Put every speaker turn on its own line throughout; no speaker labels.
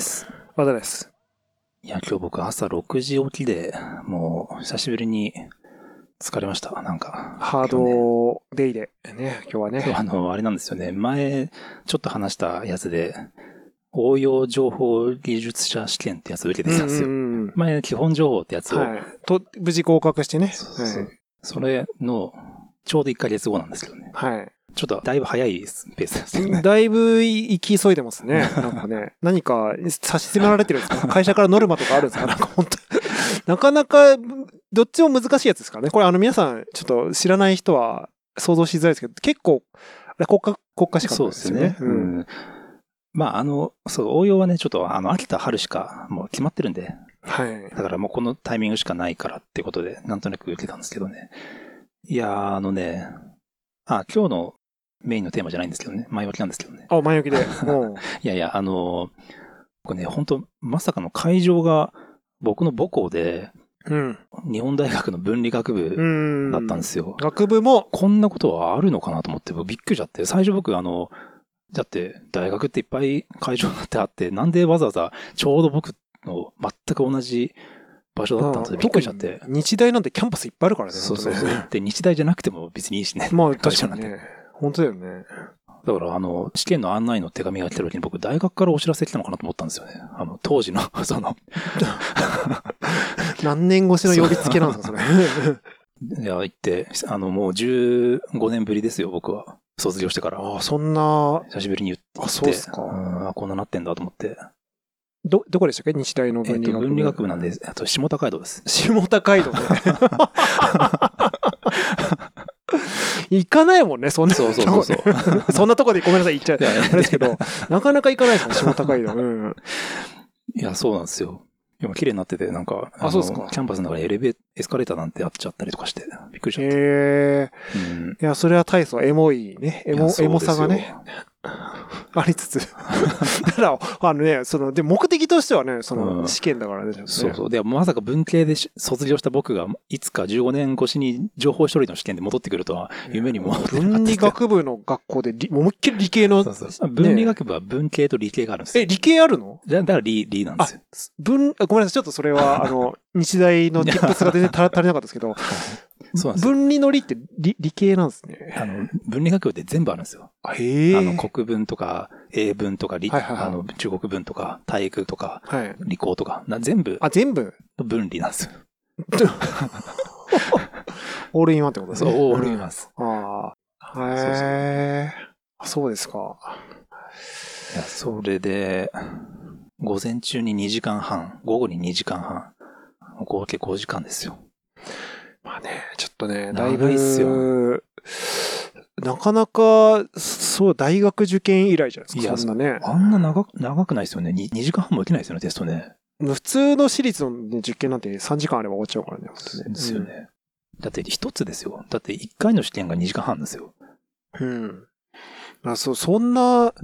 です。
和田です。
いや、今日僕朝6時起きで、もう久しぶりに疲れました。なんか。
ハードデイで、ね、今日は
今日あ
ね。
の、あれなんですよね。前、ちょっと話したやつで、応用情報技術者試験ってやつ受けてきたんですよ。前、基本情報ってやつを、
はい。と、無事合格してね。
そうそうそうそれの、ちょうど1ヶ月後なんですけどね。
はい。
ちょっとだいぶ早いペースですよね。
だいぶ行 き急いでますね。なんかね、何か差し迫られてるんですか？会社からノルマとかあるんですか？なんか本当なかなか、どっちも難しいやつですからね。これあの皆さん、ちょっと知らない人は想像しづらいですけど、結構、国家、国家資格
そう
でよね
ですすね。。うん。まあ、あの、そう、応用はね、ちょっと、あの、秋田春しか、もう決まってるんで、
はい。
だからもうこのタイミングしかないからってことで、なんとなく受けたんですけどね。いやー、あのね、あ、今日のメインのテーマじゃないんですけどね、前置きなんですけどね。
あ、前置きで。
いやいや、あの、僕ね、本当まさかの会場が僕の母校で、
うん。
日本大学の分理学
う
部
ん。
だったんですよ。
学部も、
こんなことはあるのかなと思って、僕びっくりしちゃって、最初僕あの、だって大学っていっぱい会場ってあって、なんでわざわざちょうど僕の全く同じ場所だったんですよ。びっくりしちゃって。
日大なんてキャンパスいっぱいあるからね。
そうそうそう。で、日大じゃなくても別にいいしね。
まあ確かにね。本当だよね。
だから、あの、試験の案内の手紙が来た時に僕、大学からお知らせ来たのかなと思ったんですよね。あの、当時の、その、
何年越しの呼びつけなんですか、それ。
いや、行って、あの、もう15年ぶりですよ、僕は。卒業してから。
ああ、そんな、
久しぶりに言って。
あそうっすか
んあこんななってんだと思って。
ど、どこでしたっけ？日大の
えっと、
分理学部。
分理学部なんで、あと、下高井戸です。
下高井戸ね。行かないもんね、そんな。
そうそうそうそ
んなとこでごめんなさい、言っちゃう。あれですけど、なかなか行かないですもん、下高井戸。うん。
いや、そうなんですよ。今、綺麗になってて、なんか、の
あそうっすか
キャンパスの中にエレベエスカレーターなんてあっちゃったりとかして、びっくりしちゃって。
へえ。
うん
いや、それは大層エモいね。エモ、エモさがね、ありつつ。だから、あのね、その、で、目的としてはね、その、
うん
試験だからね。
そうそう。で、まさか文系でし卒業した僕が、いつか15年越しに情報処理の試験で戻ってくるとは、夢にも思ってなかった
分理学部の学校で、り思いっきり理系の
そうそう文理学部は文系と理系があるんですよ。
え、理系あるの？
だだから理、理なんですよ。
文、あごめんなさい、ちょっとそれは、あの、日大の tips が全然足足りなかったですけど、
そうなんですよ。
分離の理って理理系なんですね。
あの、文理学部って全部あるんですよ。
へえ。
あの、国文とか、英文とか、理、
はいはいはい
あの、中国文とか、体育とか、
はい。
理工とか、な全部
あ、全部、
分離なんですよ。
オールインワンってことです
そう、
ね。
オールインワンです。
ああ。
そうそう
へえ。あそうですか。
いや、それで、午前中に2時間半、午後に2時間半、合計5時間ですよ。
まあね、ちょっとね、だい
長いっす
ぶ、なかなか、そう、大学受験以来じゃないですか、
いや
そんなね。
あんな長く、長くないですよね。2, 2時間半も受けないですよね、テストね。
普通の私立の、ね、受験なんて3時間あれば終わっちゃうからね、本当ね。
ですよね。だって一つですよ。だって1回の試験が2時間半ですよ。
うん。あ、そう、そんな、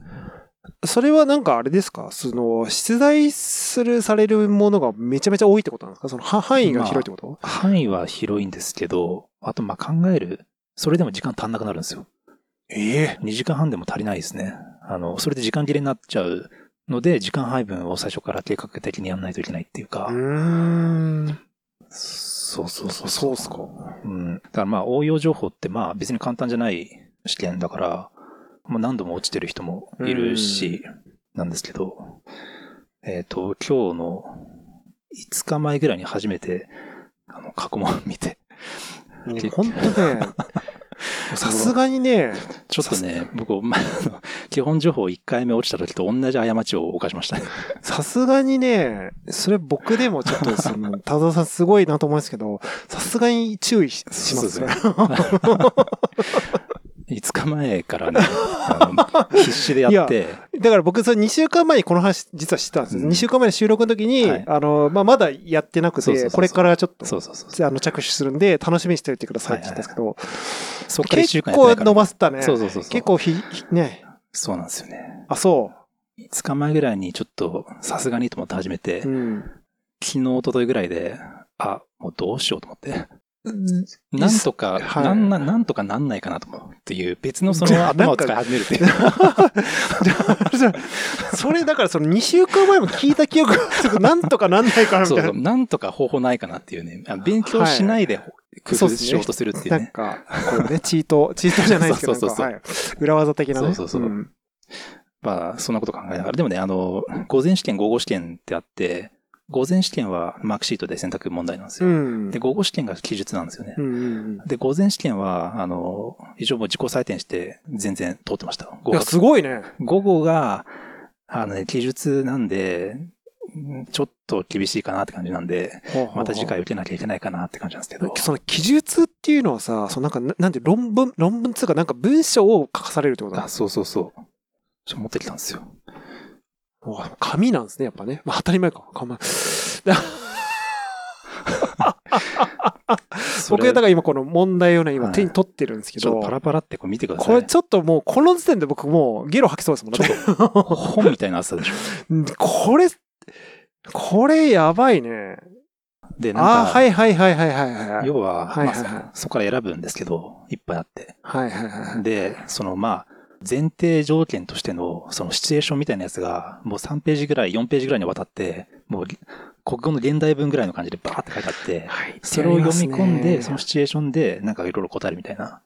それはなんかあれですか？その、出題する、されるものがめちゃめちゃ多いってことなんですか？その、は範囲が広いってこと、
範囲は広いんですけど、あとまあ考える、それでも時間足んなくなるんですよ。
ええ
2時間半でも足りないですね。あの、それで時間切れになっちゃうので、時間配分を最初から計画的にやらないといけないっていうか。
うーん。
そうそうそう
そうっすか。
うん。だからまあ応用情報ってまあ別に簡単じゃない試験だから、もう何度も落ちてる人もいるし、なんですけど、えっ、と、今日の5日前ぐらいに初めて、あの、過去問見て、
ね本当ね、さすがにね、
ちょっとね、僕、基本情報1回目落ちた時と同じ過ちを犯しましたね。
さすがにね、それ僕でもちょっと、その、田沢さんすごいなと思うんですけど、さすがに注意ししますね。
5日前からね、あの 必死でやって、
だから僕、それ2週間前にこの話、実は知ったんですよ。
うん
2週間前の収録の時に、
はい
あの、まあ、まだやってなくて、これからちょっと、
そうそうそう。
あの、着手するんで、楽しみにしておいてくださいって言ったんですけど、
そっから1週
結構伸ばしたね。
そうそうそう
結構ひ、ひね、
そうなんですよね。
あ、そ
5日前ぐらいにちょっとさすがにと思って始めて、
う。うん。
昨日、一昨日ぐらいで、あ、もうどうしようと思って。なんとか、
はい
なんな、なんとかなんないかなと思うっていう、別のその頭を使い始めるっていう。
それだからその2週間前も聞いた記憶がなんとかなんないかなみたいな
そうそう、。なんとか方法ないかなっていうね。あ勉強しないで工夫しようとするっていうね。
なんか、こうね、チート、チートじゃないですけど、
そうそうそう
はい裏技的なね。
そうそうそうんまあ、そんなこと考えながら。でもね、あの、午前試験、午後試験ってあって、午前試験はマークシートで選択問題なんですよ。
うん。
で、午後試験が記述なんですよね
う。んうん
で、午前試験は、あの、一応もう自己採点して全然通ってました。
うん。いや、すごいね。
午後が、あのね、記述なんで、んちょっと厳しいかなって感じなんで、また次回受けなきゃいけないかなって感じなんですけど。
その記述っていうのはさ、そのなんか、ななんて論文、論文つうかなんか文章を書かされるってことだ
あ、。そうそうそう。持ってきたんですよ。
お紙なんですね、やっぱね。まあ当たり前か。紙 僕はだから今この問題をね、今
はい
手に取ってるんですけど、
パラパラってこう見てください。
これちょっともう、この時点で僕もうゲロ吐きそうですもん。だって
本みたいな厚さでしょ。
これ、これやばいね。
で、なん
ああはいはいはいはいはいはい。
要は、
はいはいはい
まあそそこから選ぶんですけど、いっぱいあって。
はいはいはい。
で、そのまあ、前提条件としての、そのシチュエーションみたいなやつが、もう3ページぐらい、4ページぐらいにわたって、もう、国語の現代文ぐらいの感じでバーって書いてあって、
はい
それを読み込んで、その
は
シチュエーションで、なんかいろいろ答えるみたいな、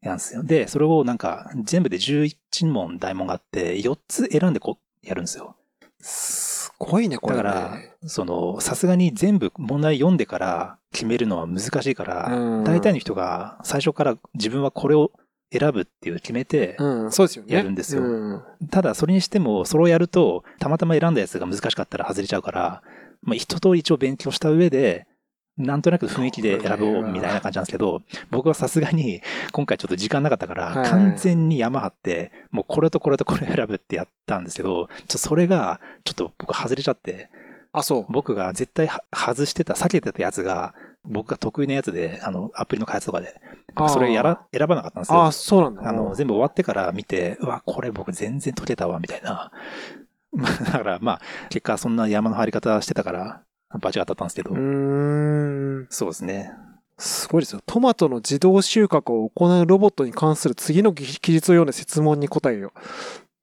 やんですよ。で、それをなんか、全部で11問大問があって、4つ選んでこう、やるんですよ。
すごいね、これね。
だから、その、さすがに全部問題読んでから決めるのは難しいから、
うん
大体の人が最初から自分はこれを選ぶっていう決めて、
うん、そうですよね。
やるんですよ
うん
ただそれにしても、それをやると、たまたま選んだやつが難しかったら外れちゃうから、まあ、一通り一応勉強した上で、なんとなく雰囲気で選ぼうみたいな感じなんですけど、僕はさすがに今回ちょっと時間なかったから、
はい
完全に山張って、もうこれとこれとこれ選ぶってやったんですけど、ちょそれが、ちょっと僕外れちゃって、
あ、そう。
僕が絶対は外してた、避けてたやつが、僕が得意なやつで、あの、アプリの開発とかで、それやら、選ばなかったんですよ。
あ、そうなんだ。
あの、全部終わってから見て、うわ、これ僕全然解けたわ、みたいな。まあ、だから、まあ、結果そんな山の張り方してたから、バチが当たったんですけど、
うーん。
そうですね。
すごいですよ。トマトの自動収穫を行うロボットに関する次の記記述を読んで質問に答えよ。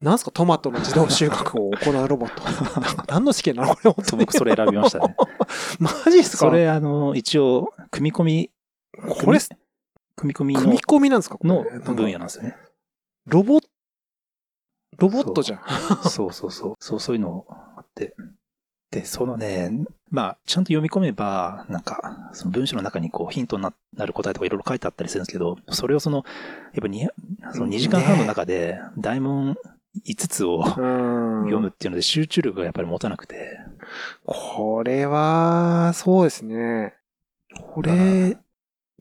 なんすかトマトの自動収穫を 行うロボット。なんか何の試験なのこれ本当
僕それ選びましたね。
マジっすか？
それ、あの、一応、組み込み、
これ、
組み込み
組み
の
込みなんですか？
の分野なんですよね。
ロボ、ロボットじゃん。
そうそうそう。そう、そういうのあって。で、そのね、まあ、ちゃんと読み込めば、なんか、その文章の中にこうヒントにななる答えとかいろいろ書いてあったりするんですけど、それをその、やっぱに、その2時間半の中で、大問5つを
うん
読むっていうので集中力がやっぱり持たなくて、
これは、そうですね。これ、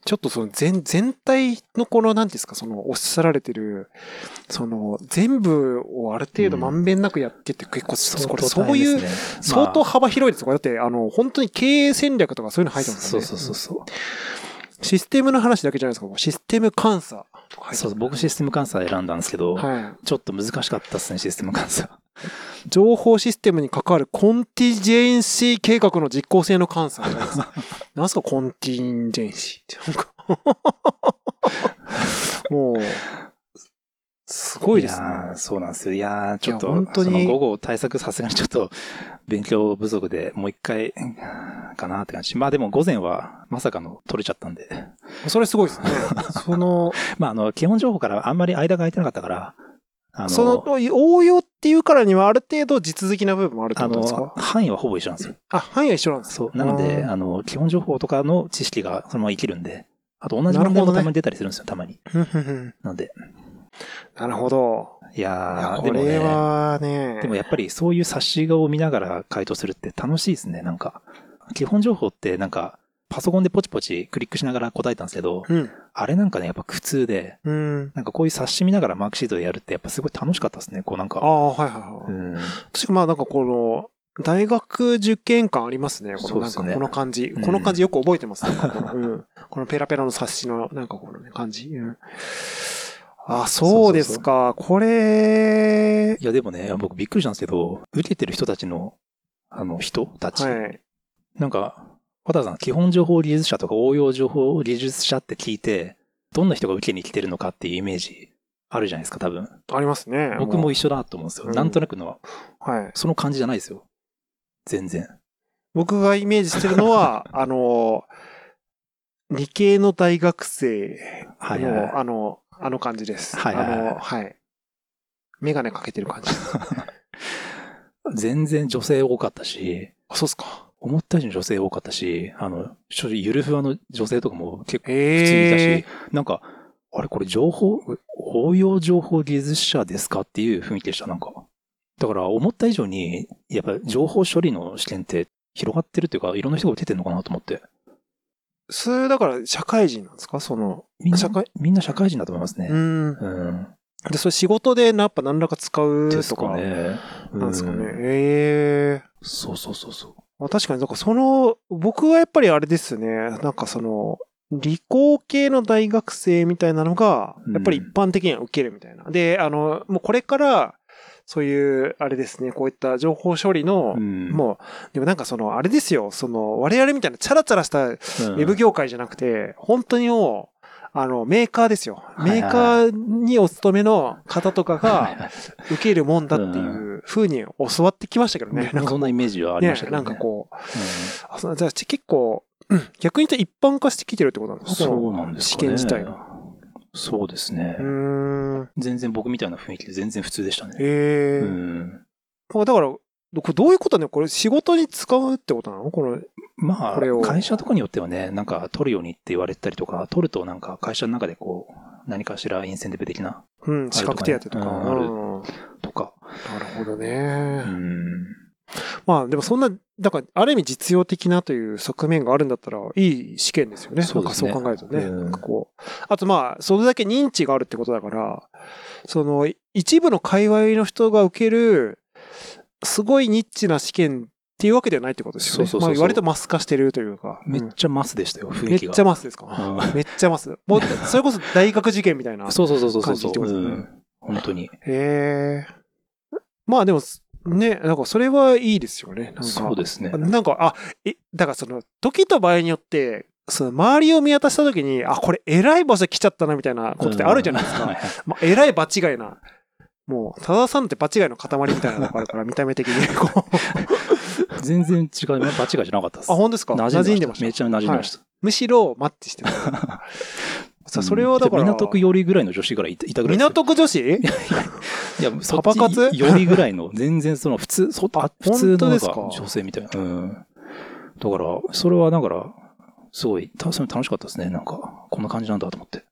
ちょっとその全、全体のこの、なんですか、その、おっしゃられてる、その、全部をある程度まんべんなくやってって結構、これそういう、相当
ま
幅広いですよ。これだって、あの、本当に経営戦略とかそういうの
あ
入ってますよね。
そうそうそうそう。
システムの話だけじゃないですか。システム監査とか入って
そう僕システム監査選んだんですけど、
はい。
ちょっと難しかったですね、システム監査。
情報システムに関わるコンティジェンシー計画の実行性の監査。なんすか、コンティジェンシーって。もう、すごいですね。
そうなんですよ。いやーちょっと、
本当に
午後対策さすがにちょっと勉強不足でもう一回かなって感じ。まあでも午前はまさかの取れちゃったんで。
それすごいですね。その、
まああの、基本情報からあんまり間が空いてなかったから、あの、
その、応用っていうからにはある程度地続きな部分もあるって
あ
ことですか？
の、範囲はほぼ一緒なんですよ。
あ、範囲は一緒なんです
そう。なので、
あ
あの、基本情報とかの知識がそのまま生きるんで、あと同じ問題もたまに出たりするんですよ、たまに。なので、
なるほど。
い
いや
やー、
これ
でもね、
はね、
でもやっぱりそういう冊子画を見ながら回答するって楽しいですね、なんか。基本情報ってなんか、パソコンでポチポチクリックしながら答えたんですけど、
うん。
あれなんかね、やっぱ苦痛で、
うん。
なんかこういう冊子見ながらマークシートでやるってやっぱすごい楽しかったですね、こうなんか。
ああ、はいはいはい。
うん。
確かまあなんかこの、大学受験感ありますね。このなんかこの感じ。
うん
この感じよく覚えてますね。このうんこのペラペラの冊子のなんかこのね、感じ。うんあ、そうですか。これ、
いやでもね、僕びっくりしたんですけど、受けてる人たちの、あの人たち、
はい。
なんか、渡さん、基本情報技術者とか応用情報技術者って聞いて、どんな人が受けに来てるのかっていうイメージあるじゃないですか、多分。
ありますね。
僕も一緒だと思うんですよ。
うん
なんとなくのは、
はい。
その感じじゃないですよ。全然。
僕がイメージしてるのは、あの、理系の大学生の、
はいはいはい
あの、あの感じです。
はいはいはい
あの、はい。メガネかけてる感じ。
全然女性多かったし、
あ、そうっすか。
思った以上に女性多かったし、あの、正直ゆるふわの女性とかも結構
へ
普通にいたし、
え。
なんか、あれこれ情報、応用情報技術者ですかっていう雰囲気でした、なんか。だから思った以上に、やっぱ情報処理の視点って広がってるっていうか、いろんな人が受けてるのかなと思って。
それ、だから、社会人なんですか？その、
みんな
社会、
みんな社会人だと思いますね。
うん。
うん。
で、それ仕事でやっぱ何らか使うとか、
かね。
なんですかね？
うん
ええ
そうそうそうそう。
まあ確かに、なんかその、僕はやっぱりあれですよね。なんかその、理工系の大学生みたいなのが、やっぱり一般的には受けるみたいな。で、あの、もうこれから、そういう、あれですね、こういった情報処理の、
うん
もう、でもなんかその、あれですよ、その、我々みたいなチャラチャラしたウ
うん
ェブ業界じゃなくて、本当にもう、あの、メーカーですよ。メーカーにお勤めの方とかが
い
受けるもんだっていう風に教わってきましたけどね。
僕もそんなイメージはありましたけどね。
ねなんかこう、
う
あそうじゃあ結構、うん逆に言うと一般化してきてるってことなん
ん
ですか？
そうなんです
試
かね。
験自体が。
そうですね。全然僕みたいな雰囲気で全然普通でしたね。
ええ
うん。
だから、これどういうことねこれ仕事に使うってことなの？この、
まあ、会社とかによってはね、なんか取るようにって言われたりとか、取るとなんか会社の中でこう、何かしらインセンティブ的な
うん、資格手当とか。
うんある
うん
とか。
なるほどね。
うん。
まあでもそんな、だからある意味実用的なという側面があるんだったらいい試験ですよね。
そうですね
そう考えるとね。
うん
こう。あとまあ、それだけ認知があるってことだから、その一部の界隈の人が受ける、すごいニッチな試験っていうわけではないってことですよね。
そうそうそうそう
まあ割とマス化してるというか。
めっ
うん
ちゃマスでしたよ、雰囲気が。
めっちゃマスですか、
うん
めっちゃマス。もう、それこそ大学受験みたいな。
そうそうそうそうそう。
感じってことですね
うん本当に。
へえ。まあでも、ね、なんかそれはいいですよね。なんか
そうですね。
なんか、あ、え、だからその、時と場合によって、その周りを見渡した時に、あ、これ偉い場所来ちゃったなみたいなことってあるじゃないですか。まあ、偉い場違いな。もう、多田さんって場違いの塊みたいなのがあるから、見た目的に。こ う
全然違う、場違いじゃなかったです。
あ、本当ですか？
馴
馴染んでました。
めっちゃ馴染んでました。
むしろマッチしてる。さあ、それはだから。
港区寄りぐらいの女子ぐらいいたいたぐらいですよ。
港区女子？
いや、そっ
パパ活？
ち寄りぐらいの、全然その 普通、そ
あ
普通のなん
本当ですか？
か女性みたいな。うん。だから、それはだから、すごい、たそれ楽しかったですね。なんか、こんな感じなんだと思って。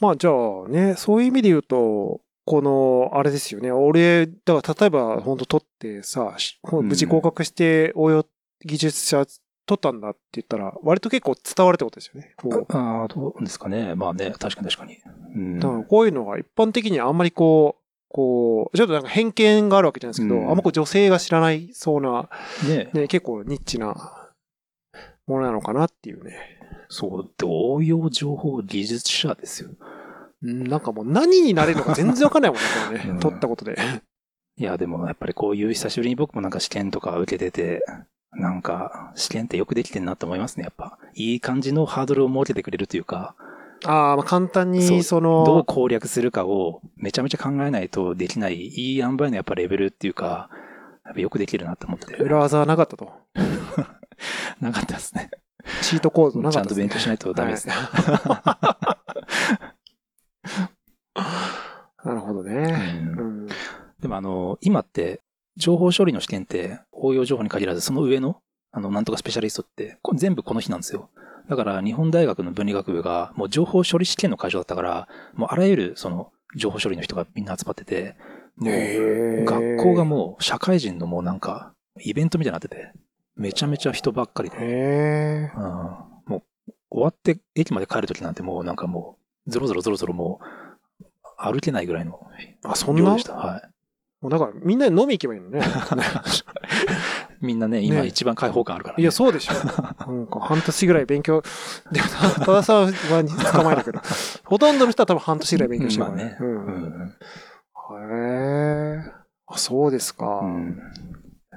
まあじゃあね、そういう意味で言うと、この、あれですよね。俺、だから例えば本当取ってさ、無事合格して応用技術者取ったんだって言ったら、割と結構伝わるってことですよね。こう
ああ、どうですかね。まあね、確かに確かに。うん。
だからこういうのが一般的にあんまりこう、こう、ちょっとなんか偏見があるわけじゃないですけど、
うん
あんまこう女性が知らないそうな、
ね
ね、結構ニッチなものなのかなっていうね。
そう。で、応用情報技術者ですよ。
うんなんかもう何になれるのか全然わかんないもんね、これね。
うん
取ったことで。
いや、でもやっぱりこういう久しぶりに僕もなんか試験とか受けてて、なんか試験ってよくできてんなと思いますね、やっぱ。いい感じのハードルを設けてくれるというか、
ああ、まあ簡単に、その、
どう攻略するかをめちゃめちゃ考えないとできない、いい塩梅のやっぱレベルっていうか、やっぱよくできるなと思って。
裏技はなかったと。
なかったですね。
チートコードな
ちゃんと
かったですね
勉強しないとダメですね。
なるほどね。
う
うんん。
でもあの、今って、情報処理の試験って、応用情報に限らず、その上の、あの、なんとかスペシャリストって、これ全部この日なんですよ。だから、日本大学の分理学部が、もう情報処理試験の会場だったから、もうあらゆる、その、情報処理の人がみんな集まってて、もう、学校がもう、社会人のもうなんか、イベントみたいになってて、めちゃめちゃ人ばっかりで。うん、もう、終わって駅まで帰るときなんてもうなんかもう、ゾロゾロゾロゾロもう、歩けないぐらいの
あ、そんな？
量でした。はい。
もうだからみんなで飲み行けばいいのね。
みんなね、今一番開放感あるから、ね。
いや、そうでしょ。なんか半年ぐらい勉強、でも、多田さんは捕まけど、ほとんどの人は多分半年ぐらい勉強してる
まあね。
う。
うんん。
へえ。あ、そうですか。
うん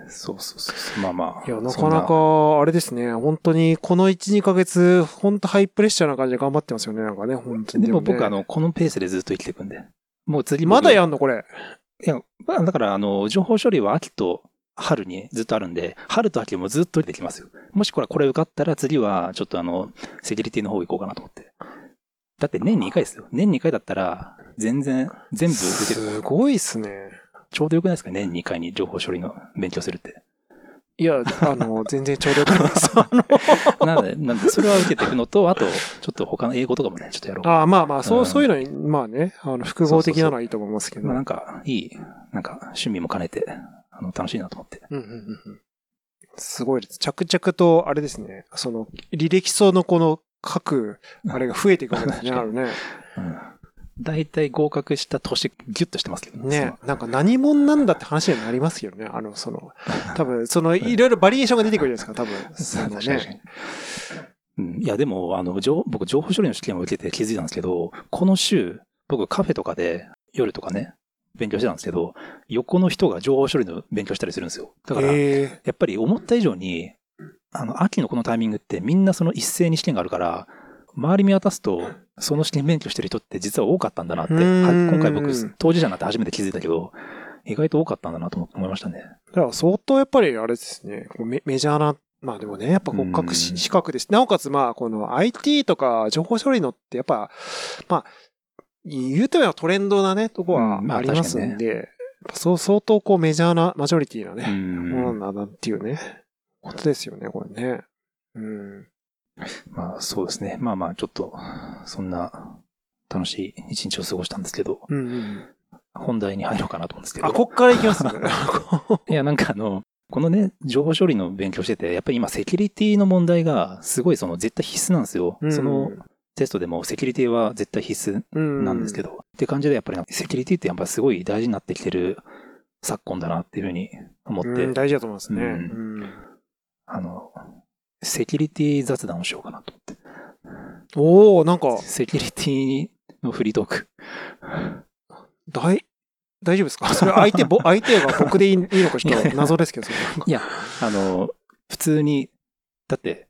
そうそうそう。まあまあ。
いや、なかなか、あれですね。本当に、この1、2ヶ月、本当ハイプレッシャーな感じで頑張ってますよね。なんかね、本当に。
でも僕、
ね
あの、このペースでずっと生きていくんで。もう次僕
まだやんのこれ。
いや、まあ、だから、あの、情報処理は秋と春にずっとあるんで、春と秋もずっとできますよ。もしこれ、これ受かったら次は、ちょっとあの、セキュリティの方行こうかなと思って。だって年2回ですよ。年2回だったら、全然、全部受ける。
すごいっすね。
ちょうどよくないですか？年2回に情報処理の勉強するって。
いや、あの、全然ちょうどよくないです。
なので、なんで、それは受けていくのと、あと、ちょっと他の英語とかもね、ちょっとやろう。
ああ、まあまあ、そうう、
ん
そういうのに、まあね、あの、複合的なのはいいと思いますけど。
まあなんか、いい、なんか、趣味も兼ねて、あの、楽しいなと思って。
うんうんうんうんすごいです。着々と、あれですね、その、履歴書のこの書く、あれが増えていくわけですね、あるね。
うん。大体合格した年、ギュッとしてますけど
ね、なんか何者なんだって話になりますよね。あの、その、多分、その、いろいろバリエーションが出てくるじゃないですか、多分。その
確かに
ね。
うん、いや、でも、あの、情僕、情報処理の試験を受けて気づいたんですけど、この週、僕、カフェとかで、夜とかね、勉強してたんですけど、横の人が情報処理の勉強したりするんですよ。だから、
え
やっぱり思った以上に、あの、秋のこのタイミングってみんなその一斉に試験があるから、周り見渡すと、その試験勉強してる人って実は多かったんだなって、は
うーん
今回僕、当事者になって初めて気づいたけど、意外と多かったんだなと思いましたね。
だから相当やっぱりあれですね、メメジャーな、まあでもね、やっぱ国家
うん
資格です。なおかつまあ、この IT とか情報処理のってやっぱ、まあ、言うてもトレンドなね、とこは
うんまあ
ありますんで、やっぱそう相当こうメジャーなマジョリティな
う
ね、
ん
ものなんだなっていうね、ことですよね、これね。うん。
まあそうですね。まあまあちょっと、そんな楽しい一日を過ごしたんですけど、
うんうん。
本題に入ろうかなと思うんですけど。
あ、こっから行きます？ね。
いや、なんかあの、このね、情報処理の勉強してて、やっぱり今セキュリティの問題がすごいその絶対必須なんですよ。
うん
そのテストでもセキュリティは絶対必須
うん
なんですけど、って感じでやっぱりセキュリティってやっぱすごい大事になってきてる昨今だなっていうふうに思って、
うん、大事だと思いますね。
う
うん
あの、セキュリティ雑談をしようかなと思って。
おおなんか、
セキュリティのフリートーク。
大、大丈夫ですか？それ相手、ぼ 相手が僕でいいいいのかちょっと謎ですけど、
いや、あの、普通に、だって、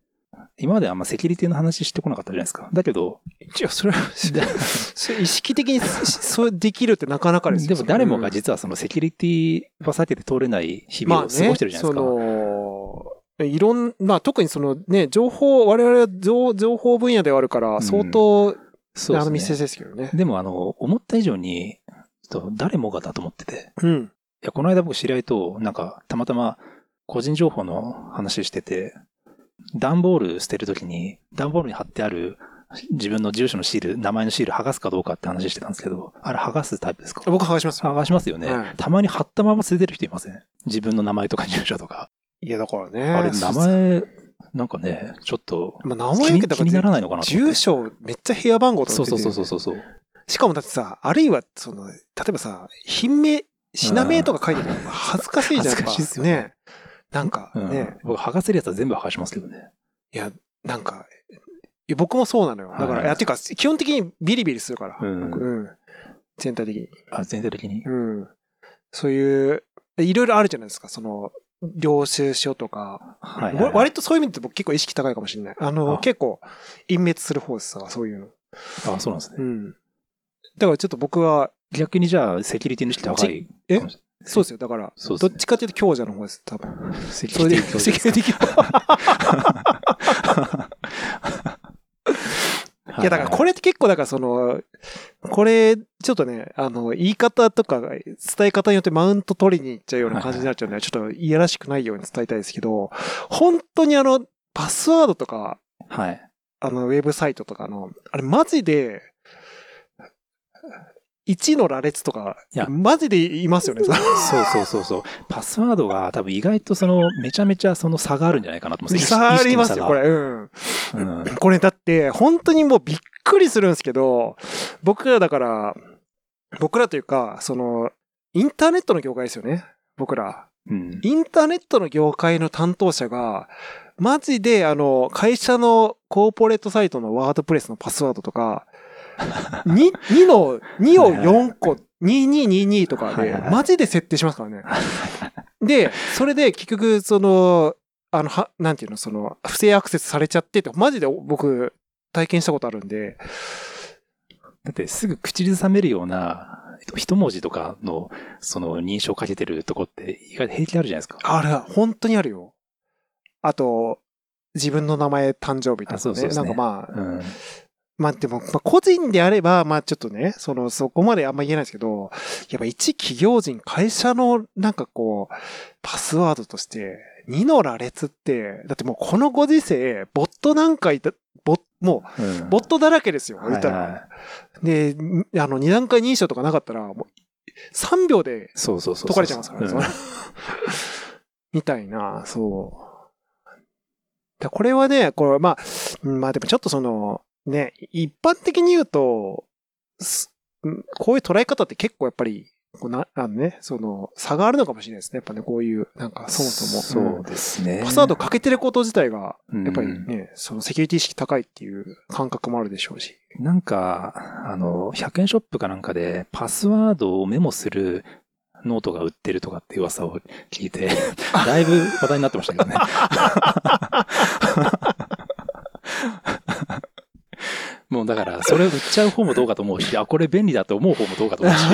今まであんまセキュリティの話してこなかったじゃないですか。だけど、
いや、それは、それ意識的にしそうできるってなかなかですよ
でも誰もが
うん
実はそのセキュリティは避けて通れない日々を過ごしてるじゃないですか。
その、いろん、まあ特にそのね、情報、我々は情情報分野ではあるから、
ん
相当、
そう
あの密接
ですね。
ですけどね。
でもあの、思った以上に、ちょっと誰もがだと思ってて。
うん。
いや、この間僕知り合いと、なんか、たまたま個人情報の話してて、段ボール捨てるときに、段ボールに貼ってある自分の住所のシール、名前のシール剥がすかどうかって話してたんですけど、あれ剥がすタイプですか？
僕剥がしますよ。
剥がしますよね。
はい
たまに貼ったまま捨ててる人いません？自分の名前とか住所とか。
いや、だからね。
あれ、名前、なんかね、ちょっと、
まあ、名前
気にならないのかな
住所、めっちゃ部屋番号とか
そうそうそうそうそう。
しかもだってさ、あるいは、その、例えばさ、品名、品名とか書いてるの恥ずかしいじゃん、やっぱ
恥ずかしいっすよね
ね。なんか
うん
ね、
僕、剥がせるやつは全部剥がしますけどね。
いや、なんか、僕もそうなのよ。だから、
はい
いや、ていうか、基本的にビリビリするから。
うん
僕うん。全体的に。
あ全体的に？
うん。そういう、いろいろあるじゃないですか、その、領収書とか。
はいはいはい
わ割とそういう意味で僕結構意識高いかもしれない。あの、
あ
結構、隠滅する方ですさ、そういうの。
あ、そうなんですね。
うん。だからちょっと僕は、
逆にじゃあ、セキュリティの意識高い。
え？そうですよ。だから、
ね
どっちかというと強者の方です、多分。
セキュリティ教
セキュリティ強 いや、だからこ
れ、
れって結構、だからその、これ、ちょっとね、あの、言い方とか、伝え方によってマウント取りに行っちゃうような感じになっちゃうので、ちょっといやらしくないように伝えたいですけど、本当にあの、パスワードとか、
はい。
あの、ウェブサイトとかの、あれマジで、1の羅列とか
いや、
マジでいますよね。
そうそうそうそう。パスワードが多分意外とその、めちゃめちゃその差があるんじゃないかなと思うんですよ。
差ありますよ、これ。うん。
うん。
これだって、本当にもうびっくりするんですけど、僕らだから、僕らというか、その、インターネットの業界ですよね。僕ら。
うん。
インターネットの業界の担当者が、マジであの、会社のコーポレートサイトのワードプレスのパスワードとか、2、2の、2を4個、2222とかでマジで設定しますからね。で、それで結局、その、あの、は、なんていうの、その、不正アクセスされちゃってて、マジで僕、体験したことあるんで、
だってすぐ口ずさめるような、えっと一文字とかの、その認証かけてるとこって意外と平気であるじゃないですか。
あれ、本当にあるよ。あと、自分の名前、誕生日とかね。
あそうそうね
なんかまあ、
うん。
まあでも、まあ個人であれば、まあちょっとね、その、そこまであんま言えないですけど、やっぱ一企業人、会社のなんかこう、パスワードとして、2の羅列って、だってもうこのご時世、ボットなんかいた、ボッも
うん
う、ボットだらけですよ、言ったら。
はいはい
で、んあの、二段階認証とかなかったら、もう、3秒で
そうそうそうそう。
解かれちゃいますからね。みたいな、そう。だこれはね、これ、まあ、うんまあでもちょっとその、ね、一般的に言うと、こういう捉え方って結構やっぱり、こうな、あのね、その、差があるのかもしれないですね。やっぱね、こういう、なんか、そもそも。
そうですね。
パスワードかけてること自体が、
うん
やっぱりね、そのセキュリティ意識高いっていう感覚もあるでしょうし。
なんか、あの、100円ショップかなんかで、パスワードをメモするノートが売ってるとかって噂を聞いて、だいぶ話題になってましたけどね。もうだから、それ売っちゃう方もどうかと思うし、あ、これ便利だと思う方もどうかと思うし。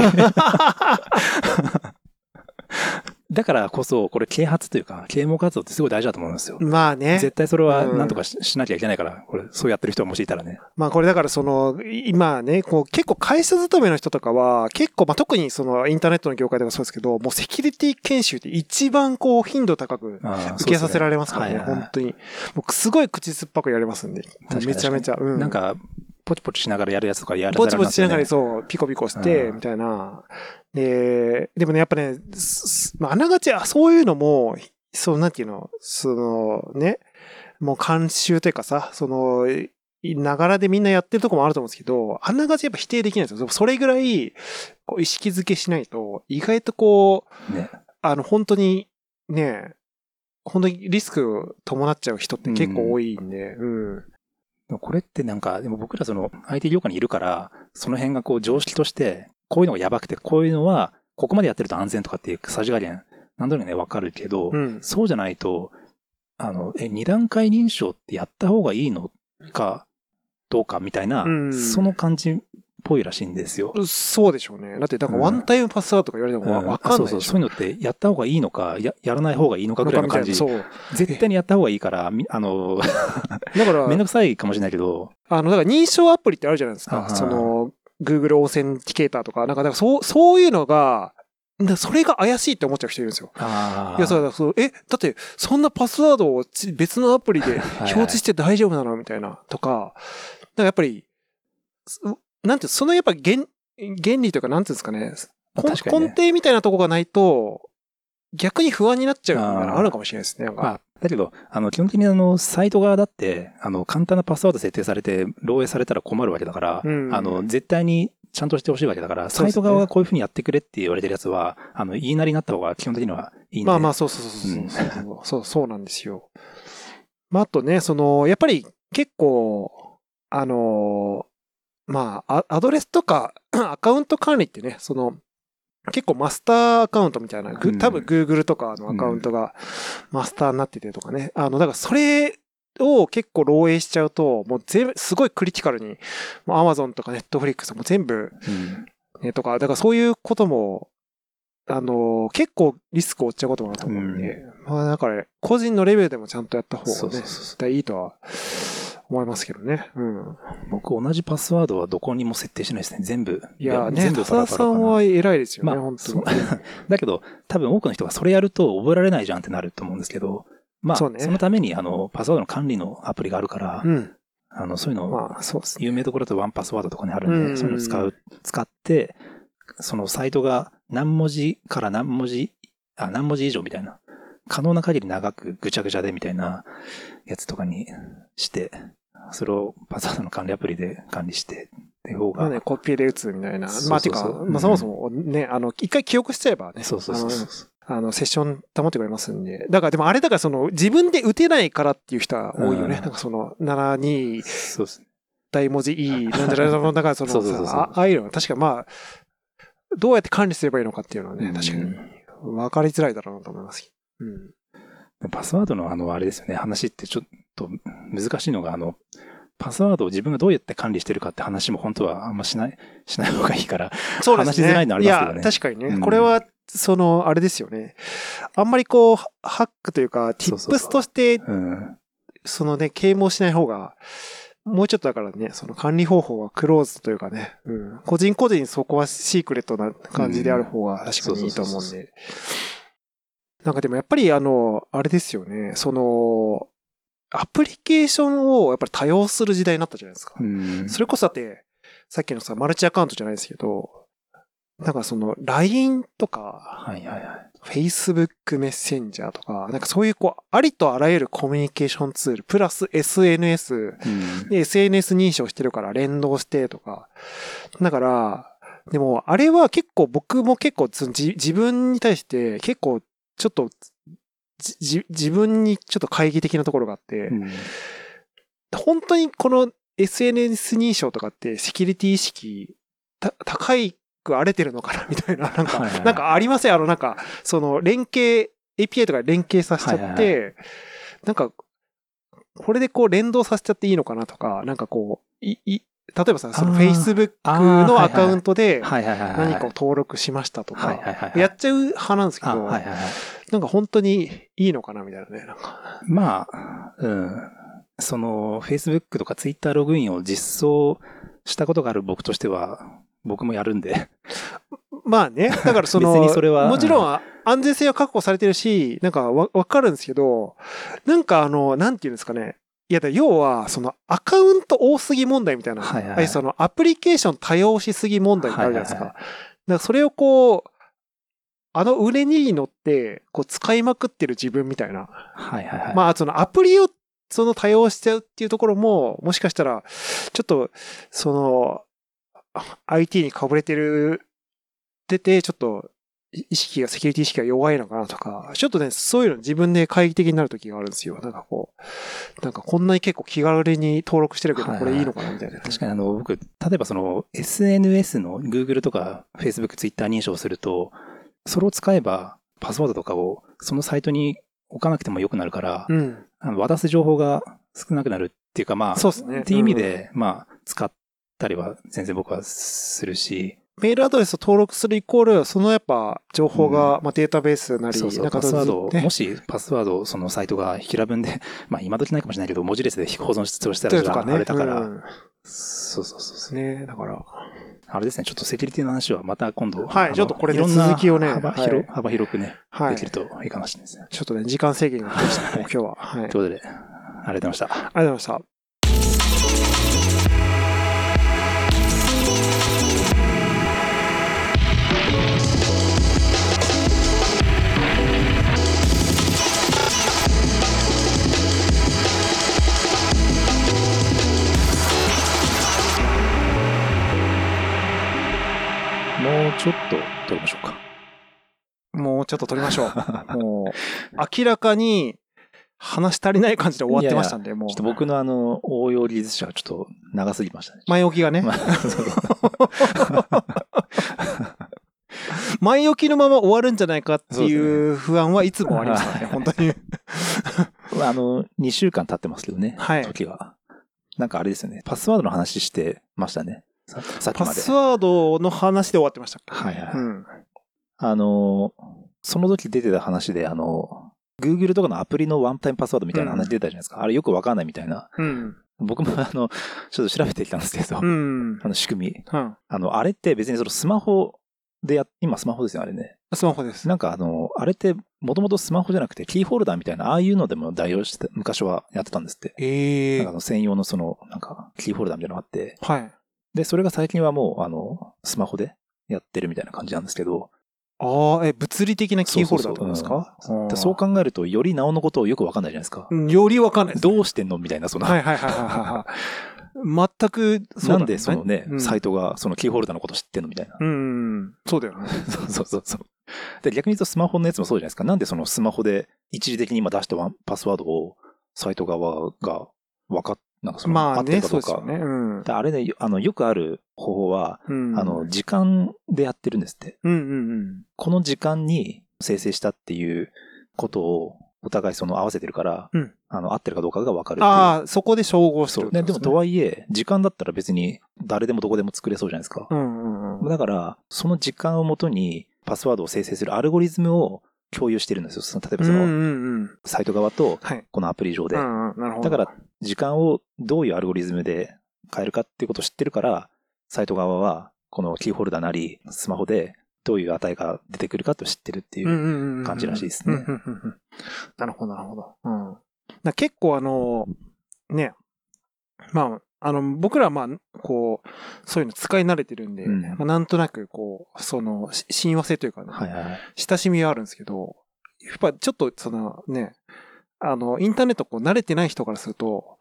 だからこそ、これ啓発というか、啓蒙活動ってすごい大事だと思うんですよ。
まあね。
絶対それは何とかししなきゃいけないから、これ、そうやってる人がもしいたらね。
まあこれだからその、今ね、こう結構会社勤めの人とかは、結構まあ特にそのインターネットの業界でもそうですけど、もうセキュリティ研修って一番こう頻度高く受けさせられますからね、
はいはいはい
本当に。もうすごい口酸っぱくやれますんで。めちゃめちゃ。うん。
なんか、ポチポチしながらやるやつとかやら
ぼちぼちしながら
れ
そう、ピコピコして、
うん
みたいな。で、でもね、やっぱね、すまあ、あながち、あそういうのも、そう、なんていうの、その、ね、もう慣習というかさ、その、ながらでみんなやってるとこもあると思うんですけど、あながちやっぱ否定できないんですよ。それぐらい、こう意識づけしないと、意外とこう、
ね。
あの、本当に、ね、本当にリスク伴っちゃう人って結構多いんで、うん。
でもこれってなんか、でも僕らその IT 業界にいるから、その辺がこう常識として、こういうのがやばくて、こういうのは、ここまでやってると安全とかっていうさじ加減、なんとなくね、わかるけど、
うん。
そうじゃないと、あの、え、二段階認証ってやった方がいいのか、どうかみたいな、
うん
その感じっぽいらしいんですよ。
そうでしょうね。だって、だからワンタイムパスワードとか言われてもわ
うん
わかんない
そうそう、そういうのってやった方がいいのか、ややらない方がいいのかぐらいの感じ。
そう。
絶対にやった方がいいから、みあの、
だから、
めんどくさいかもしれないけど、
あの、だから認証アプリってあるじゃないですか。その、Google オーセンティケーターとか、なんか、だからそう、そういうのが、それが怪しいって思っちゃう人いるんですよ。
あ
いや、そうだ、そう、え、だって、そんなパスワードをち別のアプリで表示して大丈夫なの？みたいな、とか、だからやっぱり、すなんていう、そのやっぱ原、原理というか、なんていうんですかね、
まあ
根底みたいなとこがないと、逆に不安になっちゃうの
あー。
あるかもしれないですね。
あ、だけど、あの、基本的にあの、サイト側だって、あの、簡単なパスワード設定されて、漏洩されたら困るわけだから、
うん。
あの、絶対にちゃんとしてほしいわけだから、サイト側がこういうふうにやってくれって言われてるやつは、あの、言いなりになった方が基本的にはいいんで。
まあまあ、そうそうそうそうそうそう、そう、そうなんですよ。まあ、あとね、その、やっぱり結構、あの、まあ、アアドレスとか アカウント管理ってね、その、結構マスターアカウントみたいな、ぐ
うん。
多分 Google とかのアカウントがマスターになっててとかね。あの、だからそれを結構漏洩しちゃうと、もう全部、すごいクリティカルに、もう Amazon とか Netflix も全部
うん。
ね、とか、だからそういうことも、あの結構リスクを負っちゃうこともあると思うんで、まあだから、個人のレベルでもちゃんとやった方がね、いいとは思いますけどね。うん。
僕同じパスワードはどこにも設定しないですね。全部。
いや、ね、
全部
田田さんは偉いですよね、
まあ
本当。
だけど、多分多くの人がそれやると覚えられないじゃんってなると思うんですけど、まあ、
そ
そうのために、あの、パスワードの管理のアプリがあるから、
うん。
あの、そういうのを、
まあ、そうね。
有名どころだとワンパスワードとかにあるんで、
うん
そういうのを使う、使って、そのサイトが何文字から何文字、あ、何文字以上みたいな、可能な限り長くぐちゃぐちゃでみたいなやつとかにして、それをパスワードの管理アプリで管理して、っていう方が、
まあね、コピーで打つみたいな。
そう
まあ、てか、
そうそう
まあそもそもね、あの、一回記憶しちゃえばね。
そうそうそうそう。
あの、セッション保ってくれますんで。だから、でもあれだからその、自分で打てないからっていう人は多いよね。
うん
なんかその、72
そうですね。
大文字 E、なんじゃららだからその
そうそうそう
あああいうのは確かまあ、どうやって管理すればいいのかっていうのはね、
うん
確かに分かりづらいだろうなと思います。うん。
パスワードのあの、あれですよね、話ってちょっと難しいのが、あの、パスワードを自分がどうやって管理してるかって話も本当はあんましない、しない方がいいから。
そうですね。
話しづらいのありますけどね
いや、確かにね。
うん
これは、その、あれですよね。あんまりこう、ハックというか、
そうそうそう
tips として、
うん。
そのね、啓蒙しない方が、もうちょっとだからね、その管理方法はクローズというかね、うん。個人個人そこはシークレットな感じである方が確かにいいと思うんで。なんかでもやっぱりあの、あれですよね、その、アプリケーションをやっぱり多用する時代になったじゃないですか。
うん。
それこそだって、さっきのさ、マルチアカウントじゃないですけど、なんかその、LINE とか、
はいはいはい。
Facebook メッセンジャーとか、なんかそういうこう、ありとあらゆるコミュニケーションツール、プラス SNS、
うん。
で SNS 認証してるから連動してとか。だから、でも、あれは結構僕も結構自分に対して結構ちょっとじじ自分にちょっと懐疑的なところがあって、
うん。
本当にこの SNS 認証とかってセキュリティ意識た高いく荒れてるのかなみたいな、なんか、
はいはいはい。
なんかありません？あの、なんか、その連携、API とか連携させちゃって、
はい。
なんか、これでこう連動させちゃっていいのかなとか、なんかこう、い、い、例えばさ、その Facebook のアカウントで。何かを登録しましたとか。やっちゃう派なんですけ
あ、
ど。なんか本当にいいのかなみたいなね、なんか。
まあ、うん。その、Facebook とか Twitter ログインを実装したことがある僕としては、僕もやるんで。
まあね、だからその、
別にそれは
もちろん安全性は確保されてるし、なんかわわかるんですけど、なんかあの、なんていうんですかね。いや、だ要は、そのアカウント多すぎ問題みたいな、
はいはい
そのアプリケーション多用しすぎ問題ってあるじゃないですか。
はいはい
だからそれをこう、あの売れに乗って、こう使いまくってる自分みたいな。
はいはいはい。
まあ、そのアプリをその多用しちゃうっていうところも、もしかしたら、ちょっと、その、あ IT にかぶれてる、出て、ちょっと、い意識が、セキュリティ意識が弱いのかなとか、ちょっとね、そういうの自分で懐疑的になる時があるんですよ。なんかこう、なんかこんなに結構気軽に登録してるけど、これいいのかなみたいな。
確かにあの、僕、例えばその SNS の Google とか Facebook、Twitter 認証すると、それを使えばパスワードとかをそのサイトに置かなくてもよくなるから、
うん。
渡す情報が少なくなるっていうかまあ、
そうですね
っていう意味で、まあ、使ったりは全然僕はするし、
メールアドレスを登録するイコール、そのやっぱ情報が、まあ、データベースなり、
そうそう、パスワードもしパスワードをそのサイトが平文で、まあ今時ないかもしれないけど、文字列で保存したら
とかね。
あれだから、
うん
そうそうそう。
ねだから。
あれですね、ちょっとセキュリティの話はまた今度。
はいちょっとこれね続きをね
幅
はい
広幅広くね、
はい。
できるといいかもしれないですね。
ちょっとね、時間制限が来ました、
はい
もう今日は。はい。ありがとう
ということで、ありがとうございました。
ございました。
ちょっと撮りましょうか。
もうちょっと撮りましょう。もう、明らかに話し足りない感じで終わってましたんで、もう
ちょっ。と僕のあの、応用技術者がちょっと長すぎましたね。
前置きがね。前置きのまま終わるんじゃないかっていう不安はいつもありますからね、
はい
本当に。
まああの、2週間経ってますけどね。
はい
時は。なんかあれですよね。パスワードの話してましたね。
パ。スワードの話で終わってました。
はいはい。
うん。
あの、その時出てた話で、あの、Google とかのアプリのワンタイムパスワードみたいな話出てたじゃないですか。あれよくわかんないみたいな。
うん。
僕もあの、ちょっと調べてきたんですけど、
うん。
あの仕組み。
うん。
あの、あれって別にそのスマホでや、今スマホですよ、あれね。
スマホです。
なんかあの、あれってもともとスマホじゃなくてキーホルダーみたいな、ああいうのでも代用して、昔はやってたんですって。
ええ
なんかあの専用のその、なんか、キーホルダーみたいなのがあって。
はい。
で、それが最近はもう、あの、スマホでやってるみたいな感じなんですけど、
ああ、え、物理的なキーホルダーってことですか？
でそう考えると、よりなおのことをよくわかんないじゃないですか。
うんよりわかんないです。
どうしてんの？みたいな、その、
はいはいはいはいはいはい。全く、そうだ
なんでそのね、
うん
サイトがそのキーホルダーのこと知ってんのみたいな。
うんうん。そうだよね。
そうそうそうそう。で、逆に言うとスマホのやつもそうじゃないですか。なんでそのスマホで一時的に今出したワンパスワードをサイト側が分かっ、なんかその、
まあね、
るかどうか。
そうですよね。うん。
であれね、あの、よくある方法は、
うん
あの、、時間でやってるんですって。
うんうんうん。
この時間に生成したっていうことをお互いその合わせてるから、
うん
あの、合ってるかどうかがわかる。
ああ、そこで照合して
そう。
るって
ね、でもと
は、
はいえ、時間だったら別に誰でもどこでも作れそうじゃないですか。
うんうんうん。
だから、その時間をもとにパスワードを生成するアルゴリズムを共有してるんですよ。その例えばその、
うんうんうん。
サイト側と
はい。
このアプリ上で。
うんうん。
だから、時間をどういうアルゴリズムで変えるかっていうことを知ってるから、サイト側は、このキーホルダーなり、スマホでどういう値が出てくるかと知ってるっていう。感じらしいですね
なるほど、なるほど。うん。だ結構あの、ね、まあ、あの、僕らはまあ、こう、そういうの使い慣れてるんで、
うん
まあ、なんとなく、こう、その、し親和性というかね、
はいはいはい。
親しみはあるんですけど、やっぱちょっと、そのね、あの、インターネットこう慣れてない人からすると、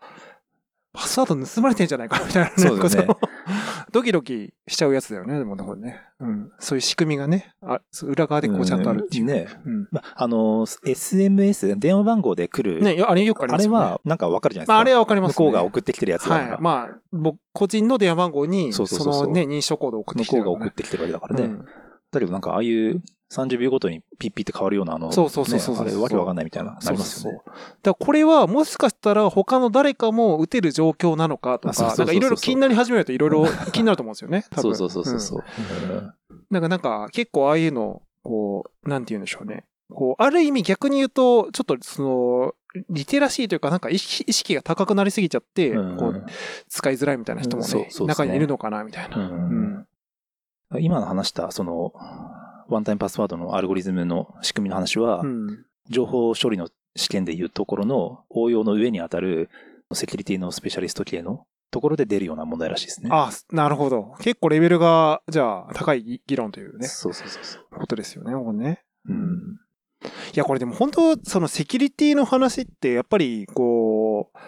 パスワード盗まれてんじゃないかなみたいな、
そうだよね
ドキドキしちゃうやつだよね、でもね、これね。うん。そういう仕組みがね、あ裏側でこうちゃんとあるっていう。
うんね。
うん。
まあの、SMS、電話番号で来る。
ね、あれよくありますよね。
あれは、なんかわかるじゃないですか。
まあ、あれはわかります、ね。
向こうが送ってきてるやつだから。
はい。まあ、僕、個人の電話番号に、
そ
のね、認証コードを送って
向こう
きてるからね
が送ってきてるわけだからね。
うん
だけどなんかああいう30秒ごとにピッピって変わるようなあの、
そうそうそうそうそう
ねあれわけわかんないみたいな、なりますよね。
そうそうそうだからこれはもしかしたら他の誰かも打てる状況なのかとか、なんかいろいろ気になり始めるといろいろ気になると思うんですよね。多分
そうそうそうそう
なんかなんか結構ああいうの、こう、なんて言うんでしょうね。こう、ある意味逆に言うと、ちょっとその、リテラシーというかなんか意識意識が高くなりすぎちゃって、
うん
こう、使いづらいみたいな人もね、
そうですね
中にいるのかな、みたいな。
う
うんん。
今の話した、その、ワンタイムパスワードのアルゴリズムの仕組みの話は、
うん。
情報処理の試験でいうところの応用の上にあたるセキュリティのスペシャリスト系のところで出るような問題らしいですね。
あ、なるほど。結構レベルが、じゃあ、高い議議論というね、
そうそうそうそう。
ことですよね、これね。
うん。
いや、これでも本当、そのセキュリティの話って、やっぱり、こう、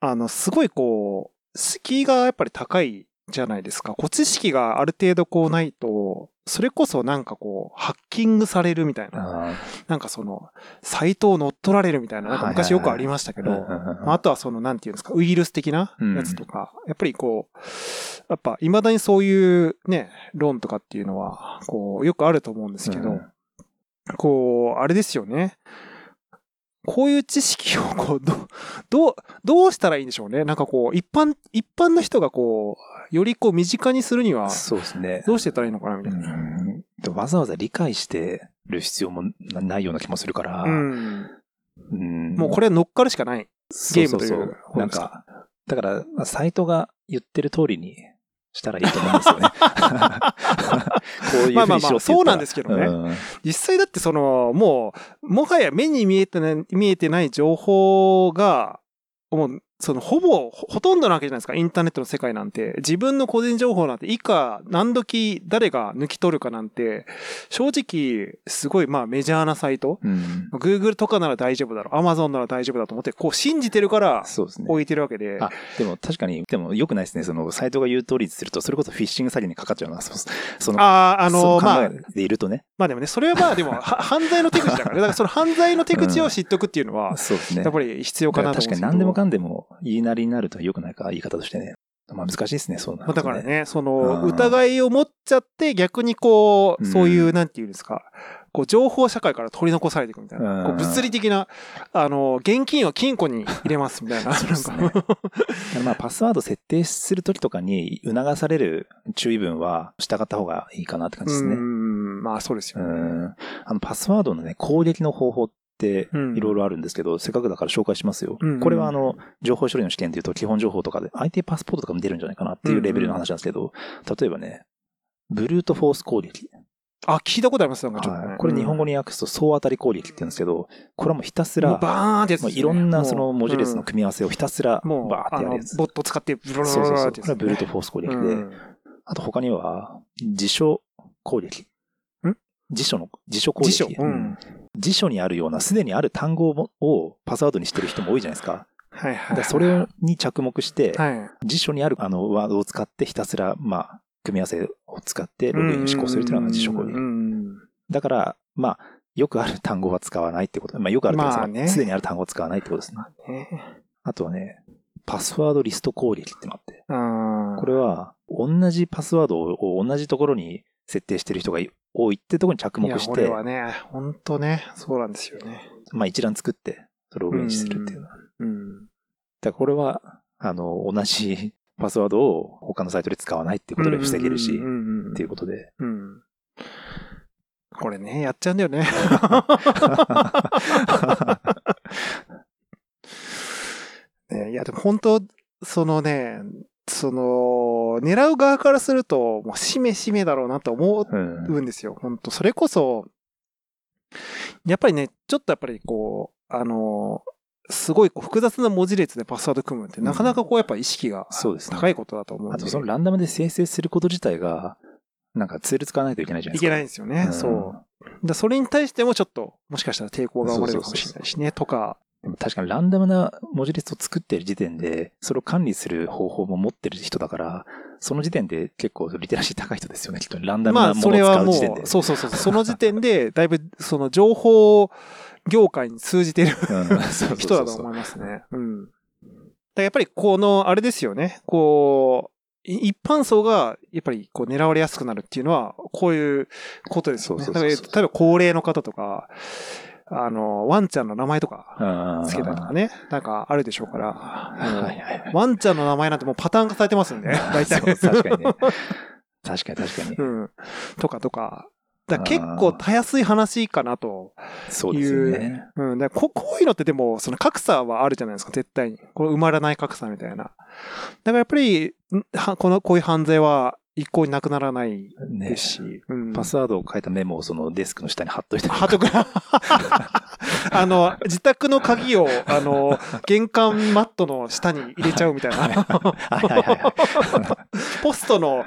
あの、すごいこう、敷居がやっぱり高いじゃないですか。こう、知識がある程度こうないと、それこそなんかこう、ハッキングされるみたいな。
あ
なんかその、サイトを乗っ取られるみたいな、なんか昔よくありましたけど、ああとはその、なんていうんですか、ウイルス的なやつとか、やっぱりこう、やっぱ未だにそういうね、論とかっていうのは、こう、よくあると思うんですけど、
うん
こう、あれですよね。こういう知識を、こう、ど、どう、どうしたらいいんでしょうね。なんかこう、一般、一般の人がこう、よりこう、身近にするには、
そうですね。
どうしてったらいいのかな、みたいな。
わざわざ理解してる必要もなないような気もするから、
うん。
うん
もうこれは乗っかるしかない。ゲームという
そうそうそうなんか、だから、まあサイトが言ってる通りにしたらいいと思うんですよね。こういうふうにしろ
まあまあまあそうなんですけどね
うん
実際だってその、もう、もはや目に見えてない、見えてない情報が、もう、その、ほぼ、ほほとんどなわけじゃないですか。インターネットの世界なんて。自分の個人情報なんて、以下、何時、誰が抜き取るかなんて、正直、すごい、まあ、メジャーなサイト。
うん。
Google とかなら大丈夫だろう。Amazon なら大丈夫だと思って、こう、信じてるから、
そうですね。
置いてるわけで。
あ、でも確かに、でも良くないですね。その、サイトが言う通りにすると、それこそフィッシング詐欺にかかっちゃうな。そその、
あーあの、まあ
そう考、えているとね。
まあでもね、それはまあでも、は犯罪の手口だからね。だからその犯罪の手口を知っとくっていうのは、
そうですね。
やっぱり必要かなと思うんですけど。
確かに何でもかんでも言いなりになると良くないか、言い方としてね。まあ難しいですね、そうな
まあ
ると
だからね、そ
うん
の、疑いを持っちゃって、逆にこう、
うん
そういう、なんていうんですか、こう、情報社会から取り残されていくみたいな。
うん
こう物理的な、あの、現金を金庫に入れますみたいな。
そうですねまあ、パスワード設定するときとかに促される注意文は従った方がいいかなって感じです
う
ね。
ん、まあそうです
う
よね。
ん。あの、パスワードのね、攻撃の方法って
うん
いろいろあるんですけど、せっかくだから紹介しますよ。
うん
これはあの、情報処理の試験でいうと基本情報とかで IT パスポートとかも出るんじゃないかなっていうレベルの話なんですけど、例えばね、ブルートフォース攻撃。
あ、聞いたことありますなんかちょっとね。
はいこれ日本語に訳すと総当たり攻撃って言うんですけど、これはもうひたすら、
バーンってやつね
いろんなその文字列の組み合わせをひたすら
もう、
バーってやるやつ。
ボット使って、ブロロ
そうそうそこれはブルートフォース攻撃で、
うん
あと他には、辞書攻撃。
ん
辞書の、辞書攻撃。
うん
辞書にあるような、すでにある単語ををパスワードにしてる人も多いじゃないですか。
はいはい。
だからそれに着目して、
はい。
辞書にあるあのワードを使ってひたすら、まあ、組み合わせを使ってログイン試行するというのが辞書攻。
ん
だから、まあ、よくある単語は使わないってこと。まあ、よくあるってこと
まあね
すでにある単語を使わないってことですね。
ね
あとはね、パスワードリスト攻撃ってのがあって、
うん
これは、同じパスワードを同じところに設定してる人が多いってところに着目して、
これはね、本当ね、そうなんですよね。
まあ一覧作って、ログインするっていうのは。
うん。
だからこれは、あの、同じパスワードを他のサイトで使わないっていうことで防げるし、っていうことで。
うん。これね、やっちゃうんだよね。ねいや、でも本当、そのね、その、狙う側からすると、もうしめしめだろうなと思
うん。
うんですよ。本当それこそ、やっぱりね、ちょっとやっぱりこう、あの、すごいこう複雑な文字列でパスワード組むって、なかなかこうやっぱ意識が
そうですね
高いことだと思うんで。
あとそのランダムで生成すること自体が、なんかツール使わないといけないじゃないですか。
いけないんですよね。
うん
そう。でそれに対してもちょっと、もしかしたら抵抗が生まれるかもしれないしね、とか。
でも確かにランダムな文字列を作ってる時点で、それを管理する方法も持ってる人だから、その時点で結構リテラシー高い人ですよね、きっと。ランダム
まあ、
なものを
それはも
使う時点で。
う、そうそうそう、その時点で、だいぶ、その情報業界に通じてる人だと思いますね。うん。だやっぱりこの、あれですよね、こう、い一般層がやっぱりこう狙われやすくなるっていうのは、こういうことですよね。例えば高齢の方とか、あの、ワンちゃんの名前とか
うん
つけたりとかね、なんかあるでしょうから。ワンちゃんの名前なんてもうパターン化されてますんで、大体。
確かにね。確かに確かに。
うん。とかとか。だ結構たやすい話かなと。
そうですよね。
うん。だここういうのってでも、その格差はあるじゃないですか、絶対に。これ埋まらない格差みたいな。だからやっぱり、この、こういう犯罪は一向になくならない
ね
ですし。うん。
パスワードを書いたメモをそのデスクの下に貼っといて。
はとく あの、自宅の鍵を、あの、玄関マットの下に入れちゃうみたいな。ポストの、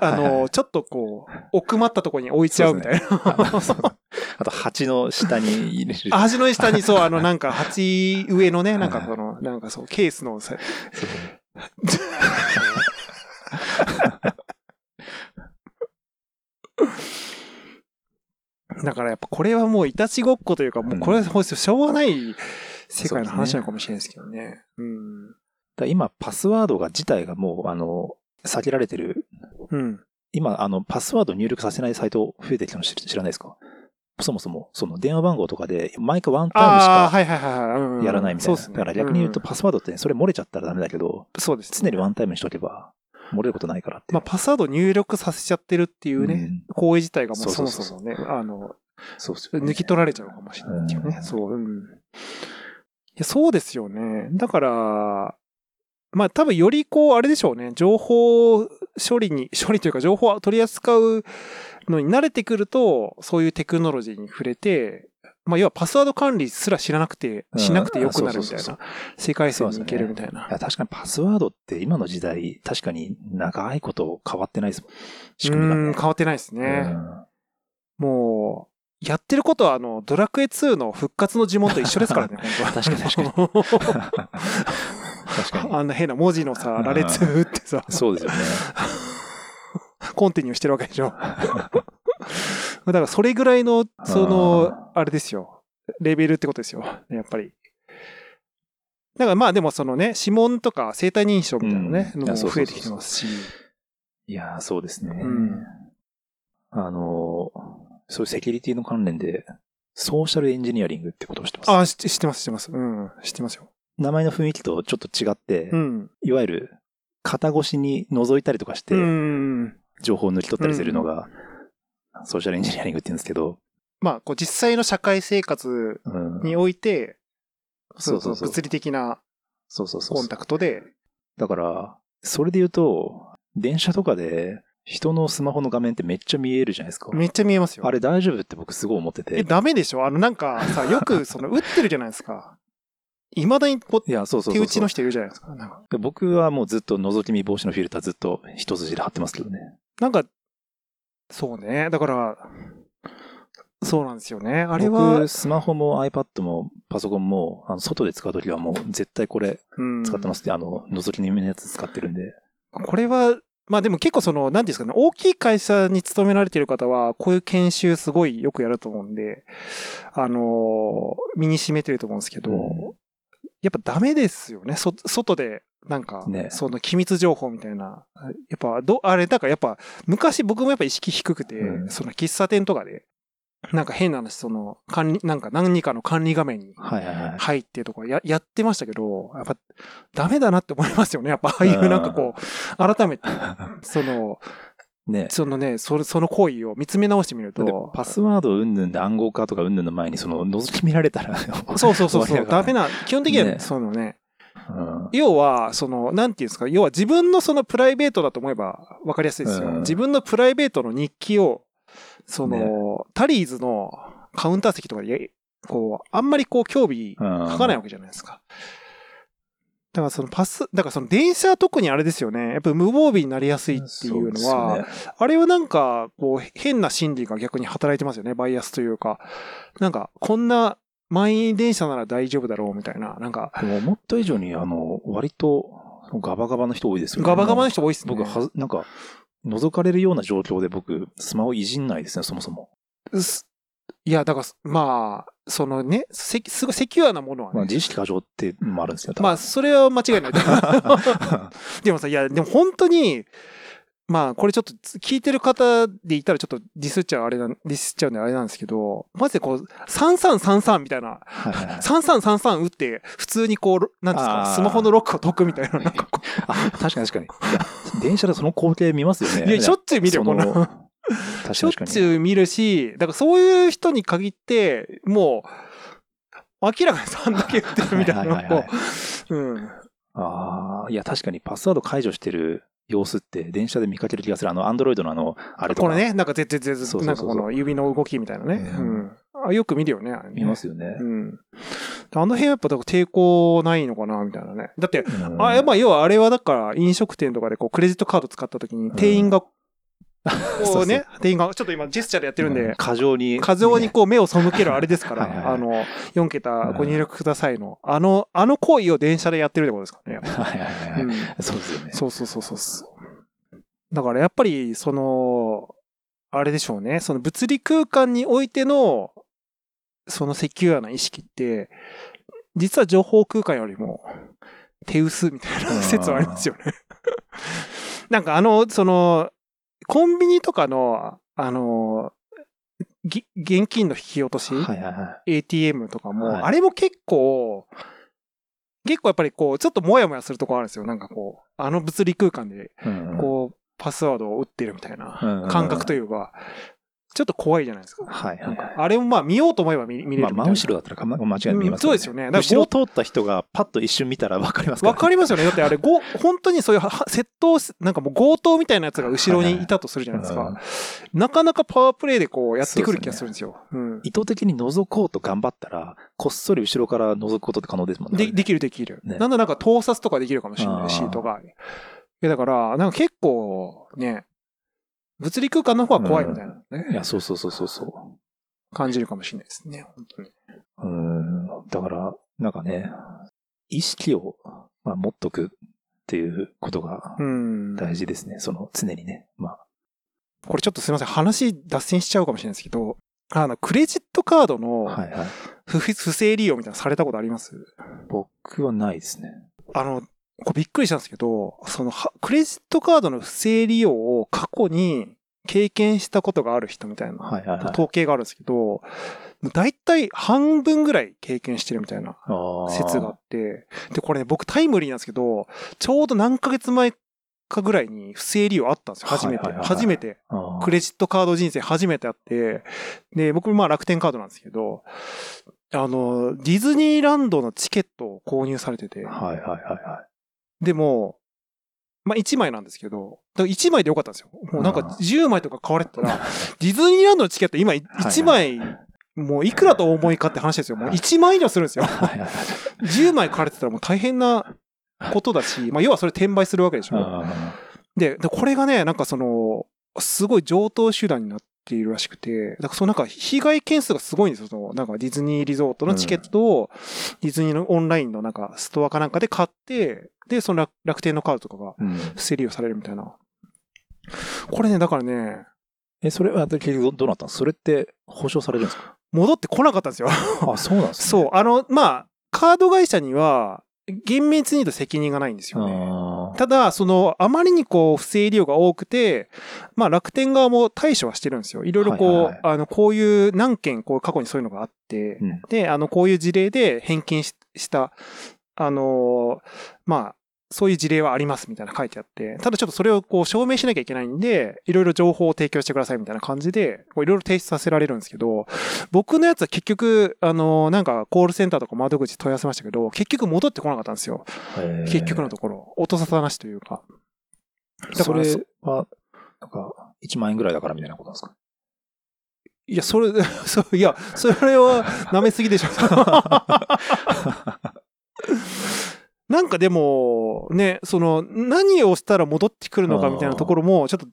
あ
はいは
の、ちょっとこう、奥まったところに置いちゃうみたいな。
あと、蜂の下に入れる。
端の下にそう、あの、なんか、鉢上のね、なんかこの、なんかそう、ケースのさ、だからやっぱこれはもういたちごっこというか、もうこれはほんとしょうがない世界の話なのかもしれないですけどね。うん。
だ今、パスワードが自体がもう、あの、避けられてる。
うん。
今、あの、パスワード入力させないサイト増えてきたの知知らないですか？そもそも、その電話番号とかで、毎回ワンタイムしか
はいはいはいはいうん。
やらないみたいな。だから逆に言うと、
ん
パスワードってね、それ漏れちゃったらダメだけど、
そうです。
常にワンタイムにしとけば、漏れることないからって。
まあ、パスワード入力させちゃってるっていうね、
うん
行為自体がもう
そ
も
そうそう
そもね、あの、
そうですよね
抜き取られちゃうかもしれないっていうね。
うん
そう、うん。いや、そうですよね。だから、まあ多分よりこう、あれでしょうね、情報処理に、処理というか情報を取り扱うのに慣れてくると、そういうテクノロジーに触れて、まあ要はパスワード管理すら知らなくて、
うん
しなくてよくなるみたいな、世界線に行けるみたいな。
いや、確かにパスワードって今の時代、確かに長いこと変わってないですもん。仕組みがね
うん、変わってないですね。もう、やってることは、あの、ドラクエ2の復活の呪文と一緒ですからね、本当は。
確かに確かに確かに。
あんな変な文字のさ、羅列打ってさ、
そうですよね。
コンティニューしてるわけでしょ。だからそれぐらいの、その、あれですよ。レベルってことですよ。やっぱり。だからまあでもそのね、指紋とか生体認証みたいなのね、
うん
のも増えてきてますし。
いやー、そうですね。
うん
あの、そういうセキュリティの関連で、ソーシャルエンジニアリングってことをしてます。
ああ、知知ってます、知ってます。うん、知ってますよ。
名前の雰囲気とちょっと違って、
うん。
いわゆる、肩越しに覗いたりとかして
う、ん。
情報を抜き取ったりするのが、ソーシャルエンジニアリングって言うんですけど、
まあ、こう実際の社会生活
うん
において、
そうそうそう
物理的な
そうそうそう
コンタクトで、
だから、それで言うと、電車とかで人のスマホの画面ってめっちゃ見えるじゃないですか。
めっちゃ見えますよ。
あれ大丈夫って僕すごい思って
え、
て。
ダメでしょ？あの、なんかさ、よく、その、打ってるじゃないですか。未だにこう、
いや、そうそう
手打ちの人いるじゃないですか。なんか、
僕はもうずっと覗き見防止のフィルターずっと一筋で貼ってますけどね。
なんかそうね。だから、そうなんですよね。あれは
僕、、スマホも iPad もパソコンも、あの外で使うときはもう絶対これ
うん
使ってますって、あの、覗き見のやつ使ってるんで。
これは、まあでも結構その、なんていうんですかね、大きい会社に勤められている方は、こういう研修すごいよくやると思うんで、あのー身に染めてると思うんですけど、
うん
やっぱダメですよね。そ、外で、なんか、
ね
その機密情報みたいな。やっぱ、ど、あれ、だからやっぱ、昔僕もやっぱ意識低くて、
うん
その喫茶店とかで、なんか変な話、その、管理、なんか何かの管理画面に。入ってとかや、やってましたけど、やっぱ、ダメだなって思いますよね。やっぱ、ああいうなんかこう、改めて、その、
ね。
そのね、それ、その行為を見つめ直してみると、
パスワードうんぬんで暗号化とかうんぬんの前に、その、覗き見られたら、
そうそうそうそう、ダメ
な。
な、基本的には、
ね
そのね、
うん
要は、その、なんていうんですか、要は自分のそのプライベートだと思えば分かりやすいですよ。
うん
自分のプライベートの日記を、その、
ね
タリーズのカウンター席とかで、こう、あんまりこう、興味
うん
書かないわけじゃないですか。だからそのパス、だからその電車は特にあれですよね。やっぱ無防備になりやすいっていうのは、
ね
あれはなんか、こう、変な心理が逆に働いてますよね。バイアスというか。なんか、こんな満員電車なら大丈夫だろうみたいな。なんか、
でも思った以上に、あの、割と、ガバガバの人多いですよね。
ガバガバの人多いっすね。
僕は、なんか、覗かれるような状況で僕、スマホいじんないですね、そもそも。
すいや、だから、まあ、そのね、せすごいセキュアなものは
まあ、
ね。
自意識過剰ってのもあるんですよ。
まあ、それは間違いない。でもさ、いや、でも本当に、まあ、これちょっと聞いてる方でいたらちょっとディスっちゃうあれな、ディスっちゃうんであれなんですけど、まずでこう、3333みたいな、
はいはいはい
3333打って、普通にこう、なんですか、スマホのロックを解くみたいな、なんかこ
あ、確かに確かに。電車でその光景見ますよ
う、
ね。
いや、しょっちゅう見るよ、こんな。
その
しょっ。ちゅう見るし、だからそういう人に限って、もう、明らかに3だけ打ってるみたいな
はいはいはいはい
こううん。
ああ、いや、確かにパスワード解除してる様子って電車で見かける気がする。あの、アンドロイドのあの、あれとか。
これね、なんかぜぜぜぜ
そうそうそう
なんかこの指の動きみたいなね。
う
うんん。あよく見るよね、あれね
見ますよね。
うん。あの辺はやっぱ抵抗ないのかな、みたいなね。だって、
うん
あ、まあ要はあれはだから飲食店とかでこうクレジットカード使った時に店員が、こ
そうう
ね、店員が、ちょっと今ジェスチャーでやってるんで、
過剰に。
過剰にこう目を背けるあれですから、あの、4桁ご入力くださいの、あの、あの行為を電車でやってるってことですからね。
はいはいはい。
うん
そうですよね。
そうそうそうそう。だからやっぱり、その、あれでしょうね。その物理空間においての、そのセキュアな意識って、実は情報空間よりも手薄みたいな
うん
説はありますよね。なんかあの、その、コンビニとかの、あの、ぎ現金の引き落とし、
はいはいはい。
ATM とかも、
はい
あれも結構、結構やっぱりこう、ちょっともやもやするとこあるんですよ。なんかこう、あの物理空間で、
うん
こう、パスワードを打ってるみたい
うん
な感覚というか、ちょっと怖いじゃないですか。
はいはいはい。
あれもまあ見ようと思えば見見れる
まあ。真後ろだったらか間違い見えます
うんそうですよねだから
後ろ通った人がパッと一瞬見たら分かりますから
わかりますよね。だってあれ、ご本当にそういうは窃盗し、なんかもう強盗みたいなやつが後ろにいたとするじゃないです
うん
か。なかなかパワープレイでこうやってくる気がするんですよ。うん
意図的に覗こうと頑張ったら、こっそり後ろから覗くことって可能ですもんね。
で、できるできる。
ね
なんだなんか盗撮とかできるかもしれないし
あー、
とか。いや、だから、なんか結構ね、物理空間の方が怖いみたいなね、
いや、そうそうそうそうそう。
感じるかもしれないですね、本当に。
うん。だから、なんかね、意識を、まあ、持っとくっていうことが
うん。
大事ですね。その、常にね。まあ、
これちょっとすいません、話脱線しちゃうかもしれないですけど、あの、クレジットカードの。不,、不正利用みたいなのされたことあります？
僕はないですね。
あの、これびっくりしたんですけど、その、はクレジットカードの不正利用を過去に経験したことがある人みたいな。統計があるんですけど、だいたい半分ぐらい経験してるみたいな説があって、で、これね、僕タイムリーなんですけど、ちょうど何ヶ月前かぐらいに不正利用あったんですよ、初めて。初めて。クレジットカード人生初めてあって、で、僕まあ楽天カードなんですけど、あの、ディズニーランドのチケットを購入されてて、
はいはいはいは
でも、まあ1枚なんですけど、だから1枚でよかったんですよ。もうなんか10枚とか買われてたら、ディズニーランドのチケット今1枚、もういくらと思いかって話ですよ。もう1万以上するんですよ。
い。はいはいはい。
10枚買われてたらもう大変なことだし、まあ要はそれ転売するわけでしょ。
あ
で、でこれがね、なんかその、すごい上等手段になっているらしくて、だからそのなんか被害件数がすごいんですよ。そのなんかディズニーリゾートのチケットを、ディズニーのオンラインのなんかストアかなんかで買って、で、その楽楽天のカードとかが不正利用されるみたいな。これね、だからね、
え、それは結局どどうなったんですかそれって保証されるんですか？
戻ってこなかったんですよ。
あ、そうなんですね。
そう、あの、まあ、カード会社には、厳密に言うと責任がないんですよね。
あ
ただ、その、あまりにこう、不正利用が多くて、まあ、楽天側も対処はしてるんですよ。いろいろこう、
はいはいはい
あの、こういう、何件、こう、過去にそういうのがあって、
うん
で、あの、こういう事例で返金しした、あのーまあ、そういう事例はありますみたいな書いてあって、ただちょっとそれをこう証明しなきゃいけないんで、いろいろ情報を提供してくださいみたいな感じで、こういろいろ提出させられるんですけど、僕のやつは結局、あのーなんかコールセンターとか窓口問い合わせましたけど、結局戻ってこなかったんですよ。結局のところ。音沙汰なしというか。だ
それ
からそ
は、なんか、1万円ぐらいだからみたいなことなんですか？
いや、それ、そう、いや、それは舐めすぎでしょ。なんかでも、ね、その、何をしたら戻ってくるのかみたいなところも、ちょっと、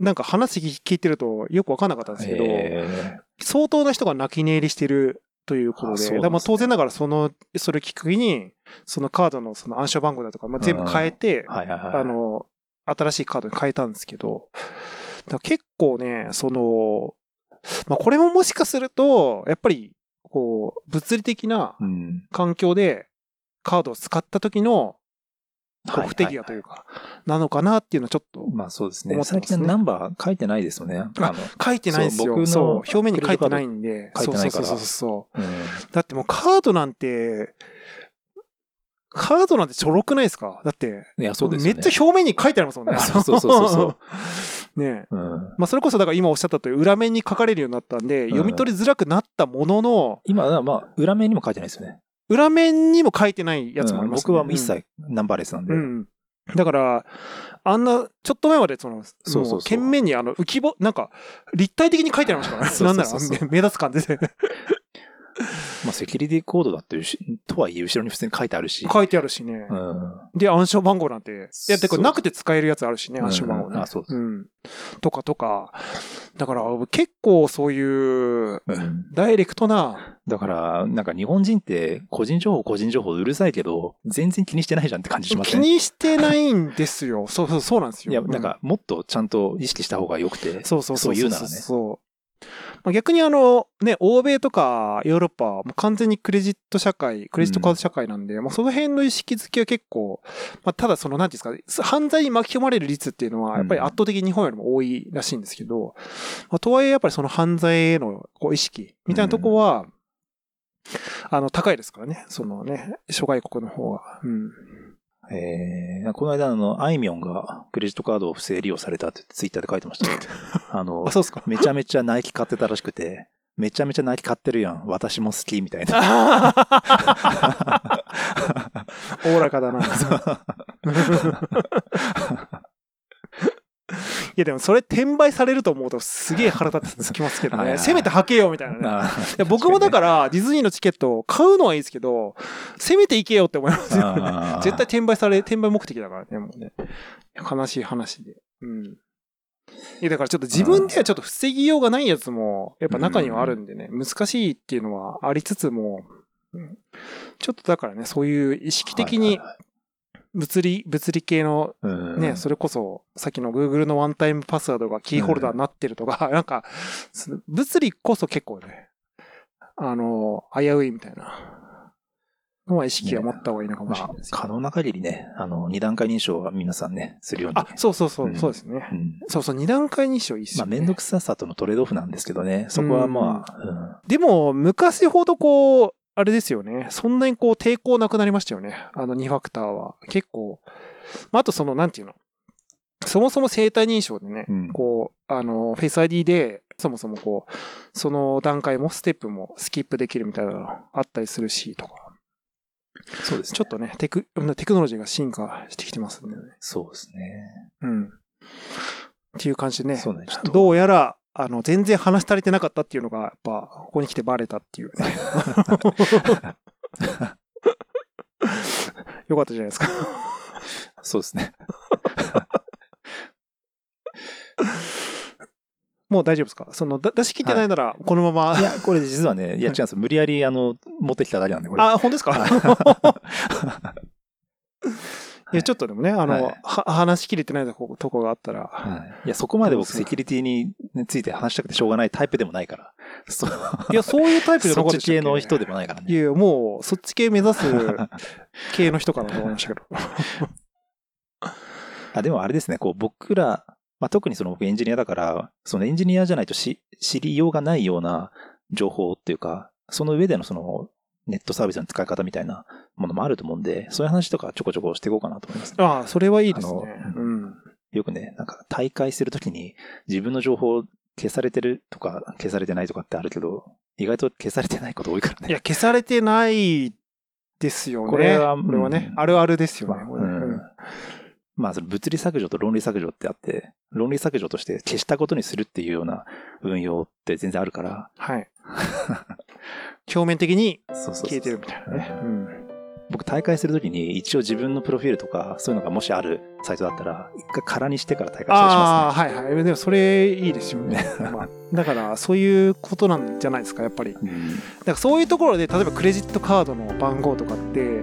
なんか話聞いてるとよくわかんなかったんですけど、
へ
相当な人が泣き寝入りしてるということで、
あですね
まあ当然ながらその、それをきっかけに、そのカードのその暗証番号だとか、まあ、全部変えて
ー、はいはいはい。
あの、新しいカードに変えたんですけど、結構ね、その、まあこれももしかすると、やっぱり、こう、物理的な
うん。
環境でカードを使った時の、こ
はい
う不手際というか、なのかなっていうのはちょっと、
まあそうですね。最近ナンバー書いてないですよね。あの、
書いてないんですよ。
そう
表面に書いてないんで。
書いてないから
そうそうそうそう。
うん
だってもうカードなんて、カードなんてちょろくないですか？だって、
いや、そうですよね。
めっちゃ表面に書いてありますもんね。
そうそうそうそう
ねえ
うん。
まあそれこそだから今おっしゃったとおり裏面に書かれるようになったんで、読み取りづらくなったものの、
今は、まあ、裏面にも書いてないですよね。
裏面にも書いてないやつもあります、
うん僕は一切ナンバーレスなんで。
だから、あんな、ちょっと前までその、
そうそうそう
も剣面にあの浮きぼ、なんか、立体的に書いてありましたからね。なんなら目立つ感じで。
まあ、セキュリティコードだって、とはいえ、後ろに普通に書いてあるし。
書いてあるしね。
うん。
で、暗証番号なんて。いや、てか、なくて使えるやつあるしね、暗証番号ね。
うんあそうです
ん。とかとか。だから、結構そういう、
うん
ダイレクトな、
だから、なんか日本人って、個人情報、個人情報うるさいけど、全然気にしてないじゃんって感じしません？
気にしてないんですよ。そうそう、そうなんですよ。
いや、なんか、もっとちゃんと意識した方が良くて、
そうそうそう。
そう言うならね
そう。まあ、逆にあの、ね、欧米とかヨーロッパはもう完全にクレジット社会、クレジットカード社会なんで、まあその辺の意識づけは結構、まあただその、なんていうんですか、犯罪に巻き込まれる率っていうのは、やっぱり圧倒的に日本よりも多いらしいんですけど、まあとはいえやっぱりその犯罪へのこう意識みたいなとこは、あの、高いですからね。そのね、諸外国の方が。うん。
えー、この間、あの、あいみょんがクレジットカードを不正利用されたってツイッターで書いてましたね。あの
あ、、そうですか。
めちゃめちゃナイキ買ってたらしくて、めちゃめちゃナイキ買ってるやん。私も好き、みたいな。
おおらかだな。いやでもそれ転売されると思うとすげえ腹立つきますけどね。せめて履けよみたいなね。
あ
いや僕もだからディズニーのチケット買うのはいいですけど、せめて行けよって思いますよね。絶対転売され、転売目的だからね、もうね。悲しい話で。うん。いやだからちょっと自分ではちょっと防ぎようがないやつも、やっぱ中にはあるんでね、難しいっていうのはありつつも、うんちょっとだからね、そういう意識的に物理、物理系の
うん
ね、それこそ、さっきの Google のワンタイムパスワードがキーホルダーになってるとか、なんか、物理こそ結構ね、あの、危ういみたいなのは意識は持った方がいいのかもしれ
まあ
ないです、よ
可能な限りね、あの、二段階認証は皆さんね、するように。
あ、そうそうそう、
うん
そうですね。
うん。
そうそう、二段階認証いいっすよ、ね。
まあ、めんどくささとのトレードオフなんですけどね、そこはまあ、
でも、昔ほどこう、あれですよね。そんなにこう抵抗なくなりましたよね。あの2ファクターは。結構。まあ、あとその、なんていうの。そもそも生体認証でね、
うん
こう、あの、フェイス ID で、そもそもこう、その段階もステップもスキップできるみたいなのあったりするし、とか。
うん。そうですね。
ちょっとね、テク、テクノロジーが進化してきてますんでね。
そうですね。
うん。っていう感じでね。
そうね
どうやら、あの、全然話足りてなかったっていうのが、やっぱ、ここに来てバレたっていうね。よかったじゃないですか。
そうですね。
もう大丈夫ですか？その、だ出し切ってないなら、このまま。
いや、これ実はね、いや違うんですよ。無理やり、あの、持ってきただけなんで、これ。
あ、本当ですか？いや、ちょっとでもね、あの、
はい
は話しきれてないとこがあったら、
はい。いや、そこまで僕セキュリティについて話したくてしょうがないタイプでもないから。そう。
いや、そういうタイプじゃなかったでしたっけ
系の人でもないからね。
いやいや、もう、そっち系目指す系の人かなと思いましたけど。
あ、でもあれですね、こう僕ら、まあ、特にその僕エンジニアだから、そのエンジニアじゃないとし知りようがないような情報っていうか、その上でのそのネットサービスの使い方みたいなものもあると思うんで、そういう話とかちょこちょこしていこうかなと思います、ね。
ああ、それはいいですね。うん。
よくね、なんか大会するときに自分の情報消されてるとか消されてないとかってあるけど、意外と消されてないこと多いからね。
いや、消されてないですよね。
これは
これはね、
うん
あるあるですよね。
まあうんまあ、その物理削除と論理削除ってあって、論理削除として消したことにするっていうような運用って全然あるから、
はい。表面的に消えてるみたいなね。うん。
僕大会するときに一応自分のプロフィールとかそういうのがもしあるサイトだったら、一回空にしてから大会したりし
ああ、
ま
はいはい。でもそれいいですよね。まあ、だから、そういうことなんじゃないですか、やっぱり。だ
すね。
からそういうところで、例えばクレジットカードの番号とかって、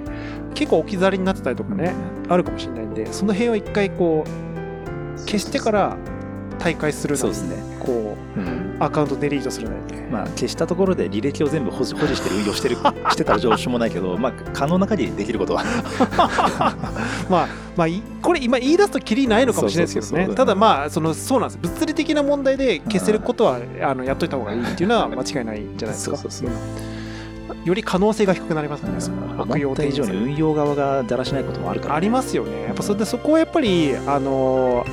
結構置き去りになってたりとかね、あるかもしれないんで、その辺を一回こう、消してから大会する
そうですね。
こ
うん
う、アカウントデリートするね。
まあ、消したところで履歴を全部保持保持してる運用してる、してたらどうしようもないけど、まあ、可能な限りできることは。
まあ、まあ、いこれ今言い出すときりないのかもしれないですけどね。ただまあ、その、そうなんです。物理的な問題で消せることは、あの、やっといた方がいいっていうのは間違いないんじゃないですか？
そうそうそう
うんより可能性が低くなりますね。悪用
以上に運用側がだらしないこともあるから、
ありますよね。やっぱそれでそこはやっぱり、あの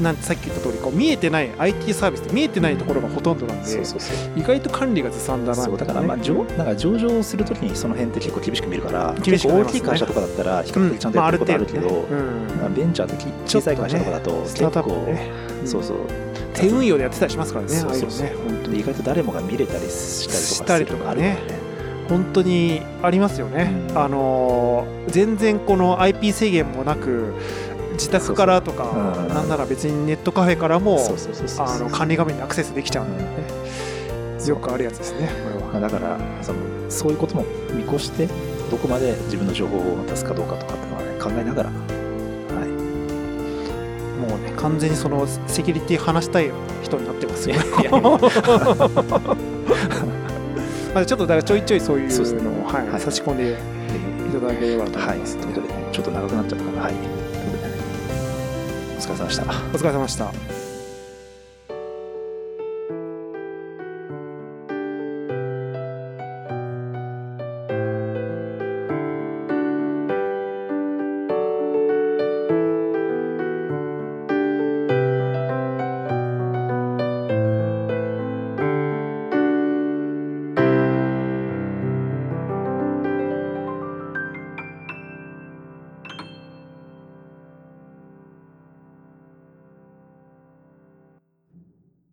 なんてさっき言った通りこう見えてない IT サービスって見えてないところがほとんどなんで。意外と管理がずさんだな
そうだからまあ上なんか上場するときにその辺って結構厳しく見るから
厳しくね。
大きい会社とかだったら比較的ちゃんとやってることあるけど、
うん
まあベンチャーとき小さい会社とかだと結構、そうそう。
手運用でやってたりしますからね、
そうそうそう。
ね、本当に
で意外と誰もが見れたりしたりとか
ね。本当にありますよね。
うん。
あのー全然この IP 制限もなく自宅からとかなんなら別にネットカフェからもあの管理画面にアクセスできちゃうんでね、よくあるやつですね、これは。
まあだからそのそういうことも見越してどこまで自分の情報を出すかどうかとかっていうのは、ね、考えながら、はい、
もうね、完全にそのセキュリティ話したい人になってますよ。まあちょっとだからちょいちょいそういうのを、はい
はい。
差し込んでいただければと思
はい。い、
ます、
ということで、ちょっと長くなっちゃったかな。はい。お疲れ様でした。
お疲れ様でした。